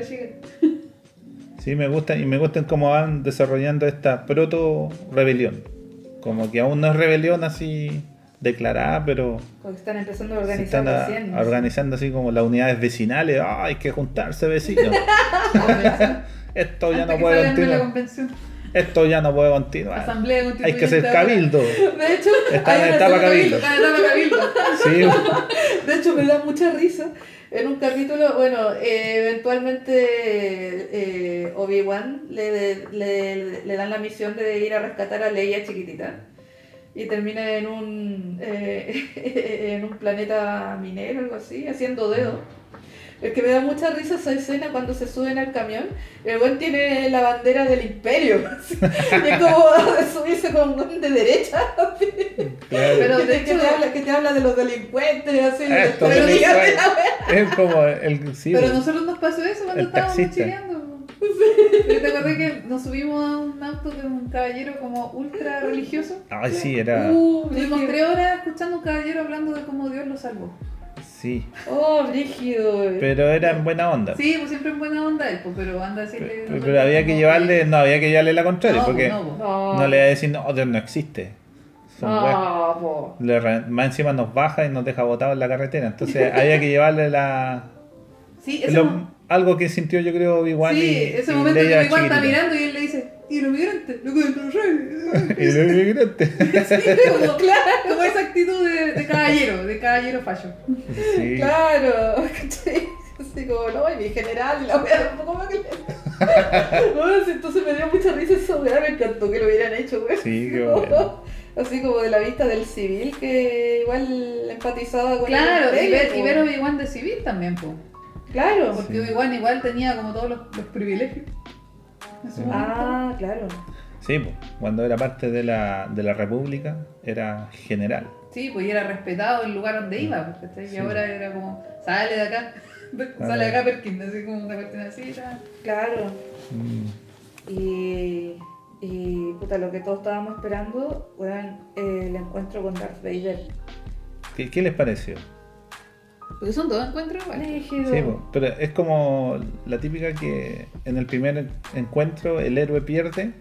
Sí, me gusta y me gustan cómo van desarrollando esta proto-rebelión. Como que aún no es rebelión así declarada, pero Porque están empezando a organizar están a- recién. ¿no? organizando así como las unidades vecinales. Ah, hay que juntarse vecinos. Esto ya Hasta no puede continuar. Esto ya no puede continuar. Asamblea Hay que hacer cabildo. De hecho, Está en etapa cabildo. Sí, De hecho, me da mucha risa. En un capítulo, bueno, eh, eventualmente eh, Obi-Wan le, le, le dan la misión de ir a rescatar a Leia chiquitita. Y termina en un, eh, en un planeta minero, algo así, haciendo dedo. Es que me da mucha risa esa escena cuando se suben al camión. El buen tiene la bandera del imperio. así. Y es como subirse con un buen de derecha. así. Pero de que hecho- te habla, que te habla de los delincuentes, así. de- Esto pero es como el. Sí, Pero a nosotros nos pasó eso cuando estábamos taxista. ¿Te acordás que nos subimos a un auto de un caballero como ultra religioso? Ay, sí, era. Uh, Tuvimos tres horas escuchando a un caballero hablando de cómo Dios lo salvó. Sí. Oh, brígido. güey. Pero era en buena onda. Sí, pues siempre en buena onda él, pues, pero anda a decirle... Pero, pero había que llevarle, no había que llevarle la contraria, No, porque pues, no, pues. No, no le iba a decir, no, Dios no existe. Son. No. Le re- más encima nos baja y nos deja botados en la carretera. Entonces había que llevarle la. Sí, lo- algo que sintió yo creo igual sí, y, ese y momento que igual está mirando y él le dice, ¿y los migrantes? Lo que Y los inmigrantes. como, como esa actitud de, de caballero, de caballero fallo. Sí. Claro. ¿cachai? Así como, no, y mi general, la wea, un poco más que no, sí, Entonces me dio mucha risa esa wea, me encantó que lo hubieran hecho, güey. Sí, qué bueno. Así como de la vista del civil que igual empatizaba con Claro, el y ver, y ver Obi-Wan de civil también, pues. Claro. Porque Sí. Obi-Wan igual tenía como todos los, los privilegios. Ah, claro. Sí, pues, cuando era parte de la, de la República era general. Sí, pues y era respetado el lugar donde iba, pues, ¿cachai? Sí. Y ahora era como, sale de acá, sale de acá Perkin, así como una cuestión así, tal. Claro. Mm. Y, y puta, lo que todos estábamos esperando era el encuentro con Darth Vader. ¿Qué, qué les pareció? Porque son dos encuentros iguales. Sí, pero es como la típica que en el primer encuentro el héroe pierde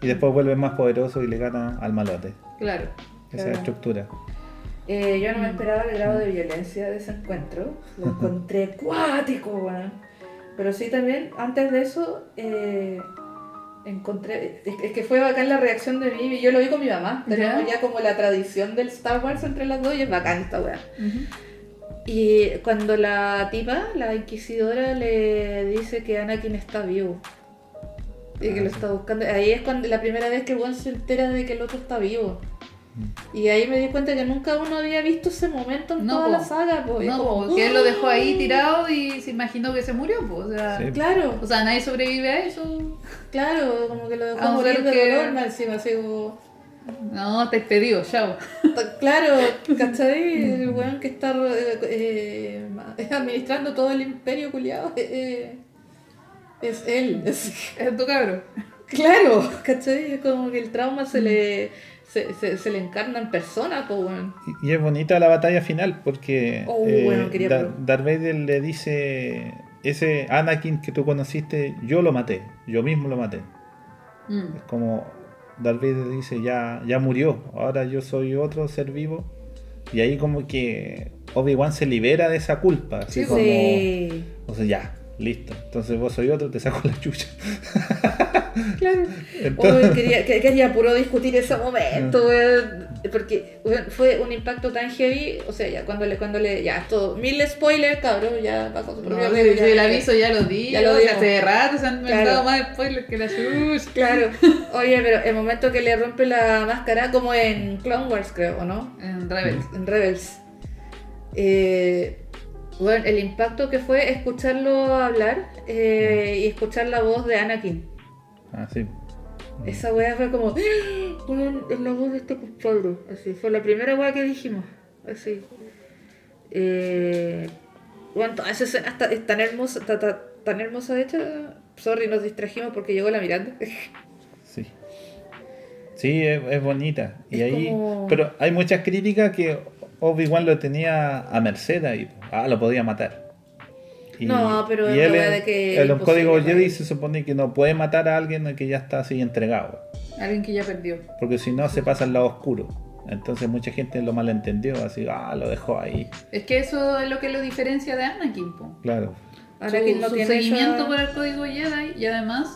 y después vuelve más poderoso y le gana al malote. Claro. Esa Claro. estructura. Eh, yo no me esperaba el grado de violencia de ese encuentro. Lo encontré cuático, weón. Pero sí también, antes de eso, eh, encontré. Es, que fue bacán la reacción de mí. Yo lo vi con mi mamá. Tenemos ¿Ya? ya como la tradición del Star Wars entre las dos y es bacán esta weá. Y cuando la tipa, la inquisidora, le dice que Anakin está vivo. Y que lo está buscando. Ahí es cuando la primera vez que el se entera de que el otro está vivo. Y ahí me di cuenta que nunca uno había visto ese momento en No, toda po. la saga. Po. No, como, porque él lo dejó ahí ¡uh! tirado y se imaginó que se murió, pues. O sea, Sí. Claro, o sea, nadie sobrevive a eso. claro, como que lo dejó A morir de que- dolor más encima, así como... No, te pedido, chao. Claro, ¿cachai? El weón que está eh, eh, administrando todo el imperio culiado eh, es él. Es- Es tu cabro. claro, ¿cachai? Es como que el trauma se le, se, se, se le encarna en persona, pues weón. Y- Y es bonita la batalla final porque Oh, eh, bueno, quería Da- pro- Darth Vader le dice, ese Anakin que tú conociste, yo lo maté, yo mismo lo maté. Mm. Es como Darth Vader dice, ya, ya murió, ahora yo soy otro ser vivo. Y ahí como que Obi-Wan se libera de esa culpa. Así Sí, como, o sea, ya, listo. Entonces vos soy otro, te saco la chucha. Entonces- quería, que- quería puro discutir ese momento, weón. Porque fue un impacto tan heavy. O sea, ya cuando le, cuando le. Ya, todo. Mil spoilers, cabrón. Ya bajo su No, propio medio, ya- el aviso ya lo di, Ya lo dimos. hace rato se han Claro. inventado más spoilers que la chucha. Claro. Oye, pero el momento que le rompe la máscara, como en Clone Wars, creo, ¿o no? En Rebels. En Rebels. Eh, bueno, el impacto que fue escucharlo hablar eh, y escuchar la voz de Anakin. Ah, sí. Esa wea fue como, ¡Ah! Es la voz de este compadre. Así, fue la primera wea que dijimos. Así. Eh, bueno, toda esa escena está- es tan hermosa, ta- ta- tan hermosa hecha. Sorry, nos distrajimos porque llegó la Miranda. Sí. Sí, es, es bonita. Y Es ahí, como- Pero hay muchas críticas que Obi-Wan lo tenía a merced ahí. Ah, lo podía matar. No, pero y él en- de que en los imposible códigos Jedi se supone que no puede matar a alguien que ya está así entregado. Alguien que ya perdió. Porque si no se pasa al lado oscuro. Entonces mucha gente lo malentendió, así, ah, lo dejó ahí. Es que eso es lo que lo diferencia de Anakin, po. Claro. Anakin su, no su tiene seguimiento esa- por el código Jedi y además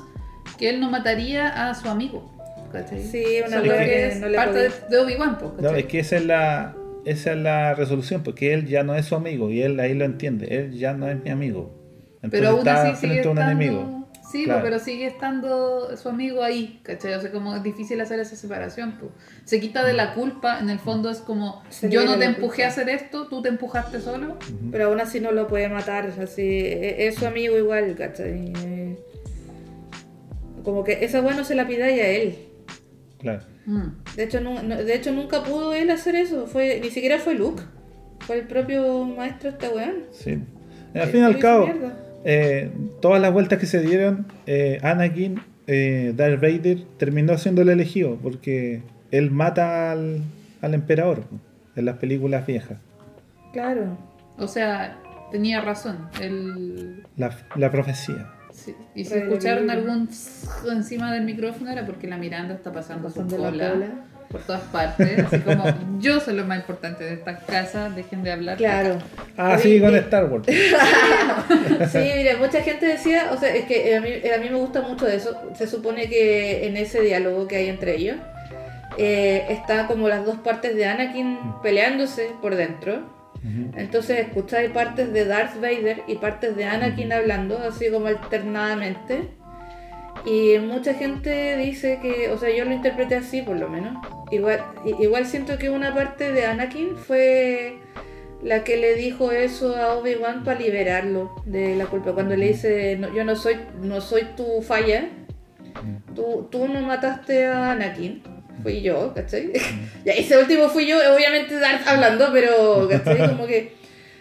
que él no mataría a su amigo. ¿cachai? Sí, una wea que que es no le parte de, podía. de Obi-Wan, po, No, es que esa es la esa es la resolución, porque él ya no es su amigo y él ahí lo entiende, él ya no es mi amigo. Entonces pero aún está así sigue frente a un estando... enemigo. Sí, Claro. pero sigue estando su amigo ahí, ¿cachai? O sea, como es difícil hacer esa separación, po. Se quita de la culpa, en el fondo es como, Se yo no te empujé culpa. a hacer esto, tú te empujaste solo. Pero aún así no lo puede matar, así, e- es su amigo igual, ¿cachai? Eh, Como que esa weá no se la pidáis a él. Claro. Mm. De hecho, no- de hecho nunca pudo él hacer eso, fue ni siquiera fue Luke, fue el propio maestro este weón. Sí. Al fin y al cabo, eh, todas las vueltas que se dieron, eh, Anakin, eh, Darth Vader, terminó siendo el elegido, porque él mata al, al emperador en las películas viejas. Claro. O sea, tenía razón. El... La, la profecía. Sí. Y si escucharon algún encima del micrófono era porque la Miranda está pasando su Pasando la cola, cola. por todas partes. Así como, yo soy lo más importante de esta casa, dejen de hablar. Claro. Ah, sí, con Star Wars. Sí, mira, mucha gente decía, o sea, es que a mí, a mí me gusta mucho eso. Se supone que en ese diálogo que hay entre ellos, eh, está como las dos partes de Anakin peleándose por dentro. Entonces escucháis partes de Darth Vader y partes de Anakin hablando, así como alternadamente. Y mucha gente dice que, o sea, yo lo interpreté así por lo menos. Igual, igual siento que una parte de Anakin fue la que le dijo eso a Obi-Wan para liberarlo de la culpa. Cuando le dice, "No, yo no soy, no soy tu falla, tú, tú no mataste a Anakin, fui yo, ¿cachai? y ese último fui yo, obviamente Darth hablando, pero, ¿cachai? Como que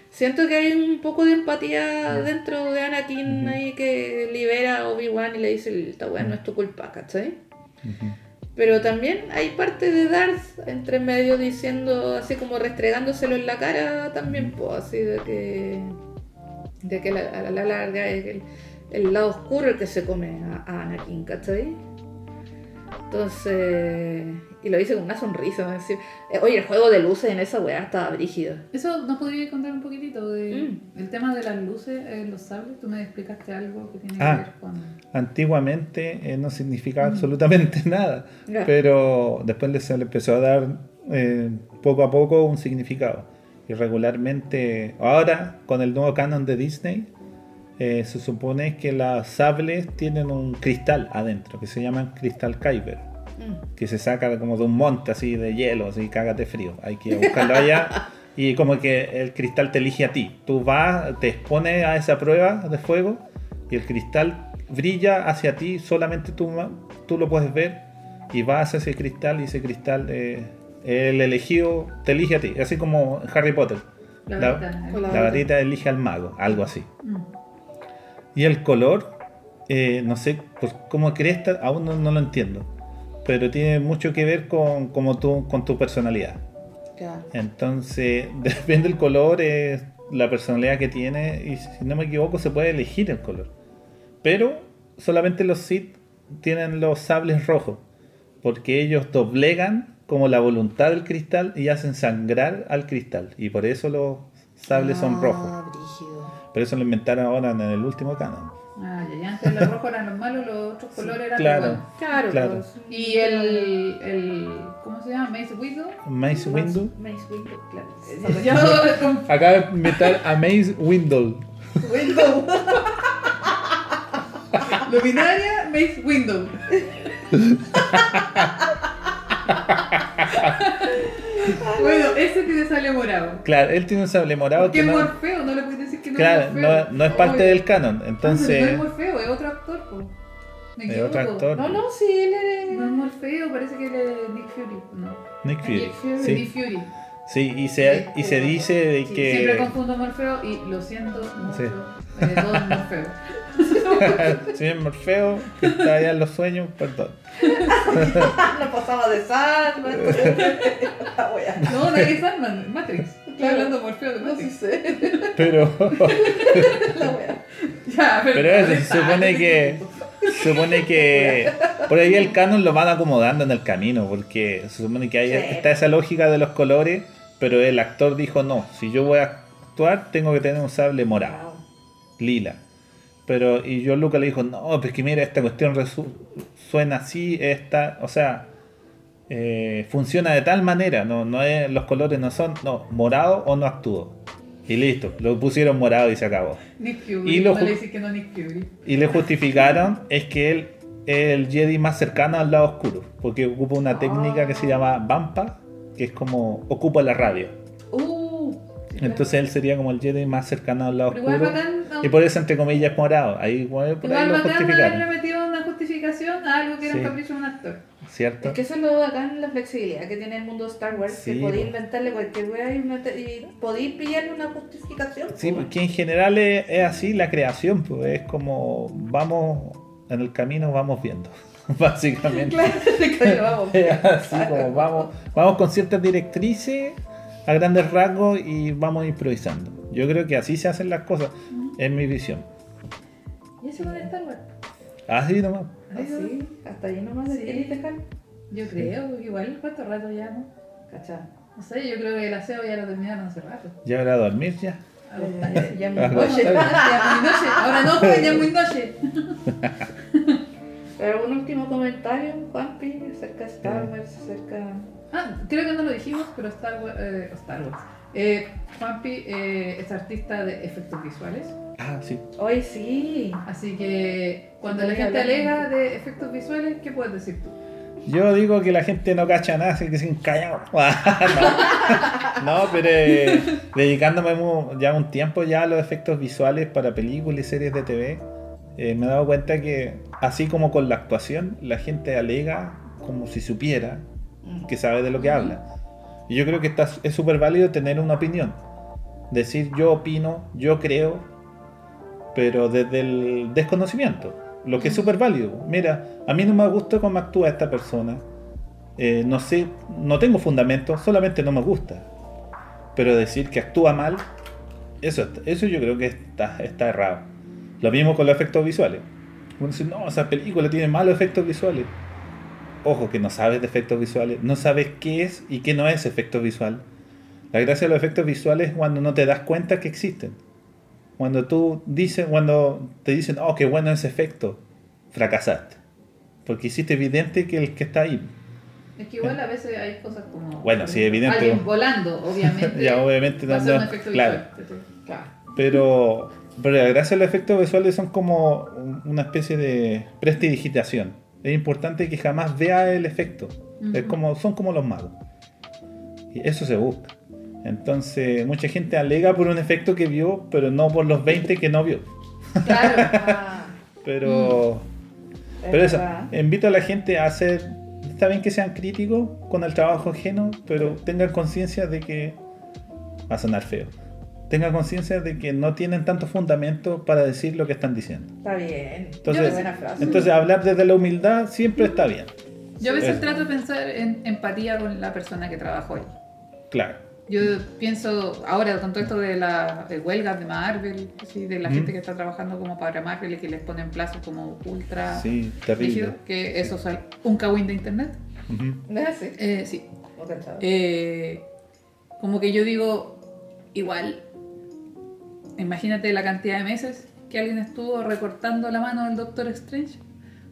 siento que hay un poco de empatía dentro de Anakin ahí que libera a Obi-Wan y le dice, esta weá no es tu culpa, ¿cachai? Ujú. Pero también hay parte de Darth entre medio diciendo, así como restregándoselo en la cara también, pues, así de que. de que la- a la larga es el, el lado oscuro el que se come a, a Anakin, ¿cachai? Entonces. Y lo dice con una sonrisa, ¿no? Así, eh, Oye, el juego de luces en esa weá estaba brígido. Eso nos podría contar un poquito de Mm. el tema de las luces, eh, los sables. Tú me explicaste algo que tiene Ah. que ver con. Antiguamente eh, no significaba absolutamente nada, Ya. pero después le- se le empezó a dar eh, poco a poco un significado. Y regularmente, ahora con el nuevo canon de Disney, eh, se supone que las sables tienen un cristal adentro, que se llama cristal Kyber, Mm. que se saca como de un monte así de hielo, así cágate frío. Hay que buscarlo allá y como que el cristal te elige a ti. Tú vas, te expones a esa prueba de fuego y el cristal brilla hacia ti, solamente tú, tú lo puedes ver y vas hacia ese cristal y ese cristal, eh, el elegido te elige a ti, así como Harry Potter. La La- varita, La varita elige al mago, algo así. Mm. Y el color, eh, no sé pues, cómo cresta, aún no, no lo entiendo. Pero tiene mucho que ver con, como tú, con tu personalidad. Ya. Entonces, depende del color, es la personalidad que tiene. Y si no me equivoco, se puede elegir el color. Pero solamente los Sith tienen los sables rojos. Porque ellos doblegan como la voluntad del cristal y hacen sangrar al cristal. Y por eso los sables son rojos. Ah, brígido. Por eso lo inventaron ahora en el último canon. Ah, ya, ya antes los rojos eran los malos, los otros colores eran claro. los buenos. Claro, Claro. pues. Y el, el. ¿Cómo se llama? Mace Windu. Mace Windu. Mace Windu, claro. Yo Acaba de inventar a Mace Windu. Windu. Luminaria Mace Windu. bueno, ese tiene sable morado. Claro, él tiene un sable morado que es no, Morfeo, no le puedes decir que no claro, es Morfeo. no, no es parte Oye, del canon. ah, pero no es Entonces, Morfeo, es otro actor, po. Me Es equivoco. otro actor. No, no, sí, él No era. es Morfeo, parece que él es Nick Fury. No. Nick Fury. Nick Fury. Sí, Nick Fury. sí, y se, y se dice de Sí, Siempre que. confundo Morfeo y lo siento mucho. Sí. Eh, todo es Morfeo. Señor Morfeo, que está allá en los sueños, perdón. No pasaba de Sandman. La wea. No, no es Sandman, Matrix. Estoy hablando de Morfeo de No sí Matrix. sé. Pero, La wea. Ya, pero eso, se supone que. Se supone que por ahí el canon lo van acomodando en el camino, porque se supone que hay, Sí. está esa lógica de los colores, pero el actor dijo no, si yo voy a actuar tengo que tener un sable morado. Lila. Pero, y yo Luca le dijo, no, pues que mira, esta cuestión suena así, esta, o sea, eh, funciona de tal manera, no, no es, los colores no son, no, morado o no actúo. Y listo, lo pusieron morado y se acabó. Nick Fury. Y lo no le que no Nick Fury. Y le justificaron es que él es el Jedi más cercano al lado oscuro, porque ocupa una técnica que se llama Vampa, que es como ocupa la radio. Uh. Entonces él sería como el Jedi más cercano al lado Pero oscuro. Y por eso, entre comillas, morado. Ahí, igual, por ahí Igual lo bacán justificaron. una justificación a algo que era Sí. un capricho de un actor. ¿Cierto? Es que eso es lo bacán, la flexibilidad que tiene el mundo Star Wars, Sí, que podéis po. inventarle cualquier wea y, y podéis pillarle una justificación. Sí, po. porque en general es, es así la creación, pues es como vamos en el camino, vamos viendo, básicamente. Claro, lo vamos. Es así como vamos, vamos con ciertas directrices a grandes rasgos y vamos improvisando. Yo creo que así se hacen las cosas, en mi visión. ¿Y eso con Star Wars? Así nomás. Así, hasta ahí nomás Sí. Elite Hall. Yo creo, porque igual, ¿cuánto rato ya, no? Cachá. No sé, yo creo que el aseo ya lo terminaron hace rato. Ya habrá a dormir ya. Ya, ya, ya Ah, voy. Oye, ya es muy noche. Ahora no, joven, ya es muy noche. Pero algún último comentario, Juanpi, acerca de Star Wars, acerca... Ah, creo que no lo dijimos, pero Star Wars. Eh, Star Wars. Eh, Juanpi eh, es artista de efectos visuales. Ah, sí. Hoy sí. Así que cuando la gente alega de efectos visuales, ¿qué puedes decir tú? Yo digo que la gente no cacha nada, así que sin callado. no. No, pero eh, dedicándome ya un tiempo ya a los efectos visuales para películas y series de TV, eh, me he dado cuenta que así como con la actuación, la gente alega como si supiera que sabe de lo que habla. Y yo creo que está- es súper válido tener una opinión. Decir yo opino, yo creo, pero desde el desconocimiento. Lo que es súper válido. Mira, a mí no me gusta cómo actúa esta persona. Eh, no sé, no tengo fundamento, solamente no me gusta. Pero decir que actúa mal, eso, eso yo creo que está, está errado. Lo mismo con los efectos visuales. Uno dice, no, esa película tiene malos efectos visuales. Ojo, que no sabes de efectos visuales, no sabes qué es y qué no es efecto visual. La gracia de los efectos visuales es cuando no te das cuenta que existen. Cuando tú dices, cuando te dicen, oh, qué bueno ese efecto, fracasaste. Porque hiciste evidente que el que está ahí. Es que igual a veces hay cosas como. Bueno, sí, evidente. Alguien volando, obviamente. Ya obviamente va a no- ser un no- efecto claro. Claro. Pero Pero la gracia de los efectos visuales son como un- una especie de prestidigitación. Es importante que jamás vea el efecto. Es como, son como los magos. Y eso se busca. Entonces, mucha gente alega por un efecto que vio, pero no por los 20 que no vio. Claro. Ah, Pero, es pero eso, verdad. invito a la gente a hacer. Está bien que sean críticos con el trabajo ajeno, pero tengan conciencia de que. Va a sonar feo. Tengan conciencia de que no tienen tanto fundamento para decir lo que están diciendo. Está bien. Entonces, Qué buena frase. entonces hablar desde la humildad siempre está bien. Yo a veces Eso. trato de pensar en empatía con la persona que trabajó ahí. Claro. Yo pienso, ahora con todo esto de las huelgas de Marvel, de la Mm. gente que está trabajando como para Marvel y que les ponen plazos como ultra Sí, terrible. que eso es un cagüín de internet. Ujú. ¿No es así? Eh, sí. Cachaba. Eh, como que yo digo, igual, imagínate la cantidad de meses que alguien estuvo recortando la mano del Doctor Strange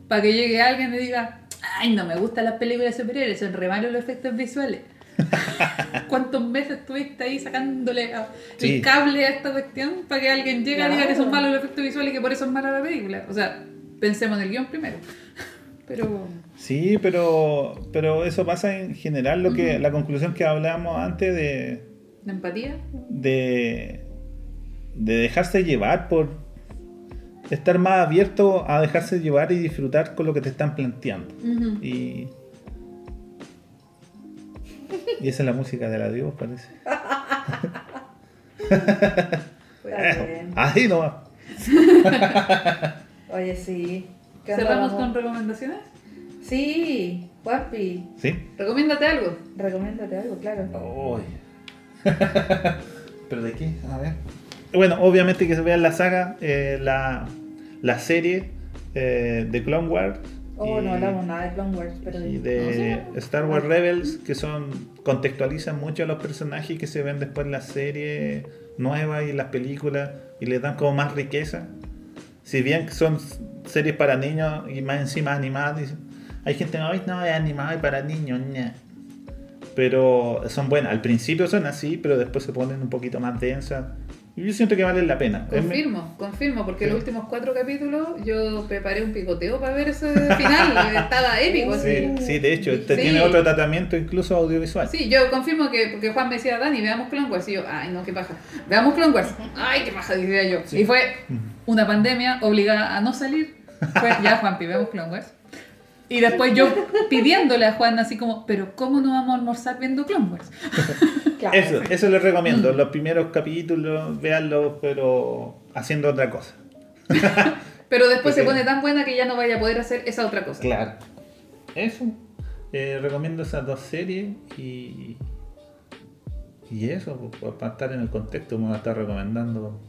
para que llegue alguien y diga, ay, no me gustan las películas de superhéroes, son re malos los efectos visuales. ¿Cuántos meses estuviste ahí sacándole a- Sí. el cable a esta cuestión para que alguien llegue y diga que son Claro. malos los efectos visuales y que por eso es mala la película? O sea, pensemos en el guion primero. Pero... Sí, pero, pero eso pasa en general, lo que la conclusión que hablábamos antes de, ¿La empatía? de, de dejarse llevar por estar más abierto a dejarse llevar y disfrutar con lo que te están planteando. Y, y esa es la música del adiós, parece. Está bien. Ahí nomás. Oye, sí. ¿Qué onda, ¿Cerramos con recomendaciones? Sí, guapi. ¿Sí? Recomiéndate algo. Recomiéndate algo, claro. ¿Pero de qué? A ver. Bueno, obviamente que se vean la saga, eh, la, la serie eh, de Clone Wars. Oh, y- no hablamos nada de Clone Wars, pero y de Star Wars Rebels, que son contextualizan mucho a los personajes que se ven después en la serie nueva y en las películas y les dan como más riqueza. Si bien son series para niños y más encima animadas, hay gente que no, "Ay, no es animada y para niños, ña". pero son buenas. Al principio son así, pero después se ponen un poquito más densas. Y yo siento que valen la pena. Confirmo, confirmo, porque Sí. los últimos cuatro capítulos yo preparé un picoteo para ver ese final. Estaba épico. Sí, así. sí, de hecho, este Sí. tiene otro tratamiento incluso audiovisual. Sí, yo confirmo que, porque Juan me decía, Dani, veamos Clone Wars. Y yo, ay, no, qué paja. Veamos Clone Wars. Ay, qué paja, decía yo. Y fue una pandemia obligada a no salir. Fue, ya, Juanpi, veamos Clone Wars. Y después yo pidiéndole a Juan así como, pero ¿cómo no vamos a almorzar viendo Clone Wars? Claro. Eso, eso les recomiendo. Los primeros capítulos, véanlos, pero haciendo otra cosa. Pero después se pone tan buena que ya no vaya a poder hacer esa otra cosa. Claro. Eso. Eh, recomiendo esas dos series y. Y eso, pues, para estar en el contexto, me va a estar recomendando.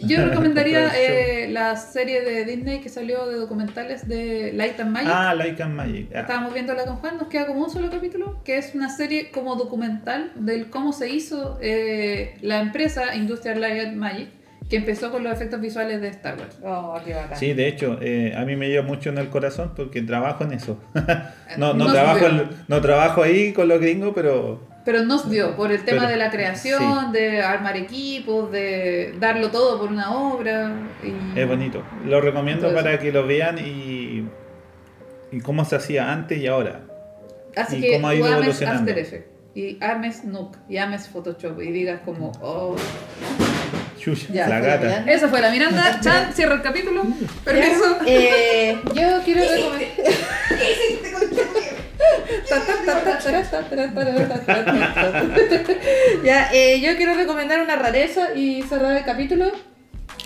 Yo recomendaría eh, la serie de Disney que salió de documentales de Light and Magic. Ah, Like and Magic. Ah, Estábamos viéndola con Juan, nos queda como un solo capítulo, que es una serie como documental del cómo se hizo eh, la empresa Industrial Light and Magic, que empezó con los efectos visuales de Star Wars. Oh, qué bacán. Sí, de hecho, eh, a mí me lleva mucho en el corazón porque trabajo en eso. no, no, Nos trabajo, no trabajo ahí con los gringos, pero Pero nos dio por el tema Pero- de la creación, de armar equipos, de darlo todo por una obra. y- es bonito. Lo recomiendo para que lo vean y, y cómo se hacía antes y ahora. Así y que cómo ha ido evolucionando. After Effects y ames Nook y ames Photoshop y digas como, oh, Chucha, Ya, la la gata. Miranda. esa fue la Miranda, Chan, cierra el capítulo, permiso. Eh, yo quiero recomendar. ya, eh, yo quiero recomendar una rareza y cerrar el capítulo.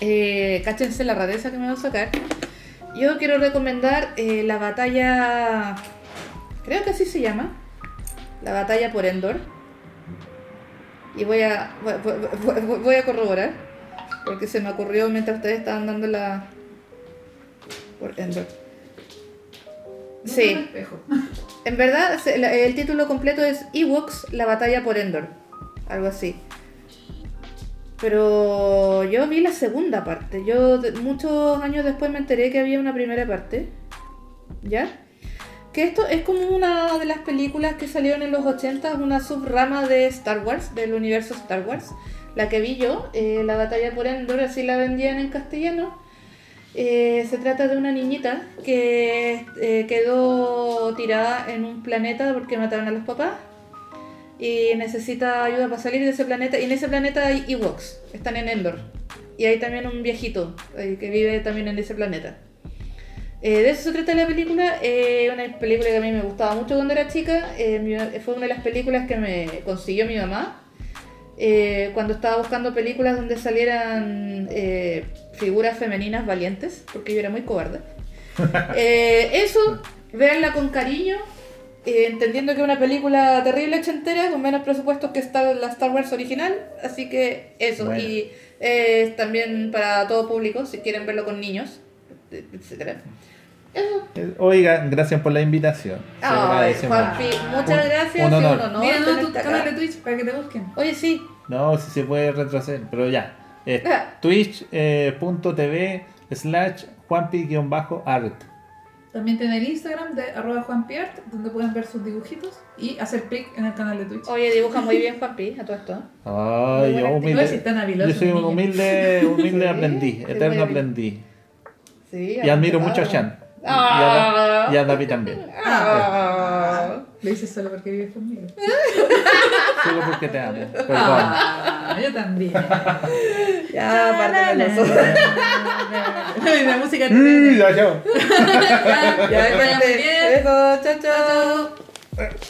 Eh, cáchense la rareza que me va a sacar. Yo quiero recomendar eh, la batalla. Creo que así se llama. La batalla por Endor. Y voy a, voy, a corroborar. Porque se me ocurrió mientras ustedes estaban dando la. Por Endor. Sí. En verdad, el título completo es Ewoks, la batalla por Endor. Algo así. Pero yo vi la segunda parte. Yo muchos años después me enteré que había una primera parte. ¿Ya? Que esto es como una de las películas que salieron en los 80, una subrama de Star Wars, del universo Star Wars. la que vi yo, eh, la batalla por Endor, así la vendían en castellano. Eh, se trata de una niñita que eh, quedó tirada en un planeta porque mataron a los papás y necesita ayuda para salir de ese planeta. Y en ese planeta hay Ewoks, están en Endor. Y hay también un viejito eh, que vive también en ese planeta. De eso se trata la película. Eh, una película que a mí me gustaba mucho cuando era chica. Fue una de las películas que me consiguió mi mamá. Eh, cuando estaba buscando películas donde salieran eh, figuras femeninas valientes, porque yo era muy cobarde. Eh, eso, véanla con cariño, eh, entendiendo que es una película terrible ochentera, con menos presupuestos que Star, la Star Wars original, así que eso, Bueno. y eh, también para todo público, si quieren verlo con niños, etcétera. Eso. Eh, Oiga, gracias por la invitación. Ay, Juanpi, muchas Un- gracias, un honor. Mira, no, tu canal de Twitch para que te busquen. Oye, sí, No, si se puede retroceder, pero ya. Eh. Twitch.tv slash Juanpi-art. También tiene el Instagram de arroba juanpiart, donde pueden ver sus dibujitos y hacer pic en el canal de Twitch. oye, dibuja muy bien Juanpi, a todo esto. Ay, yo humilde. Yo soy un humilde, humilde Sí, aprendiz, eterno aprendiz. Sí, Y admiro mucho a Chan. Y a, Ah. Y a David también. Ah. Lo hice solo porque vives conmigo. Solo porque te amo. Perdón. Ah, yo también. Ya, aparte de los La música. Mm, ya, chao. Ya, bien. Eso, chao, chao.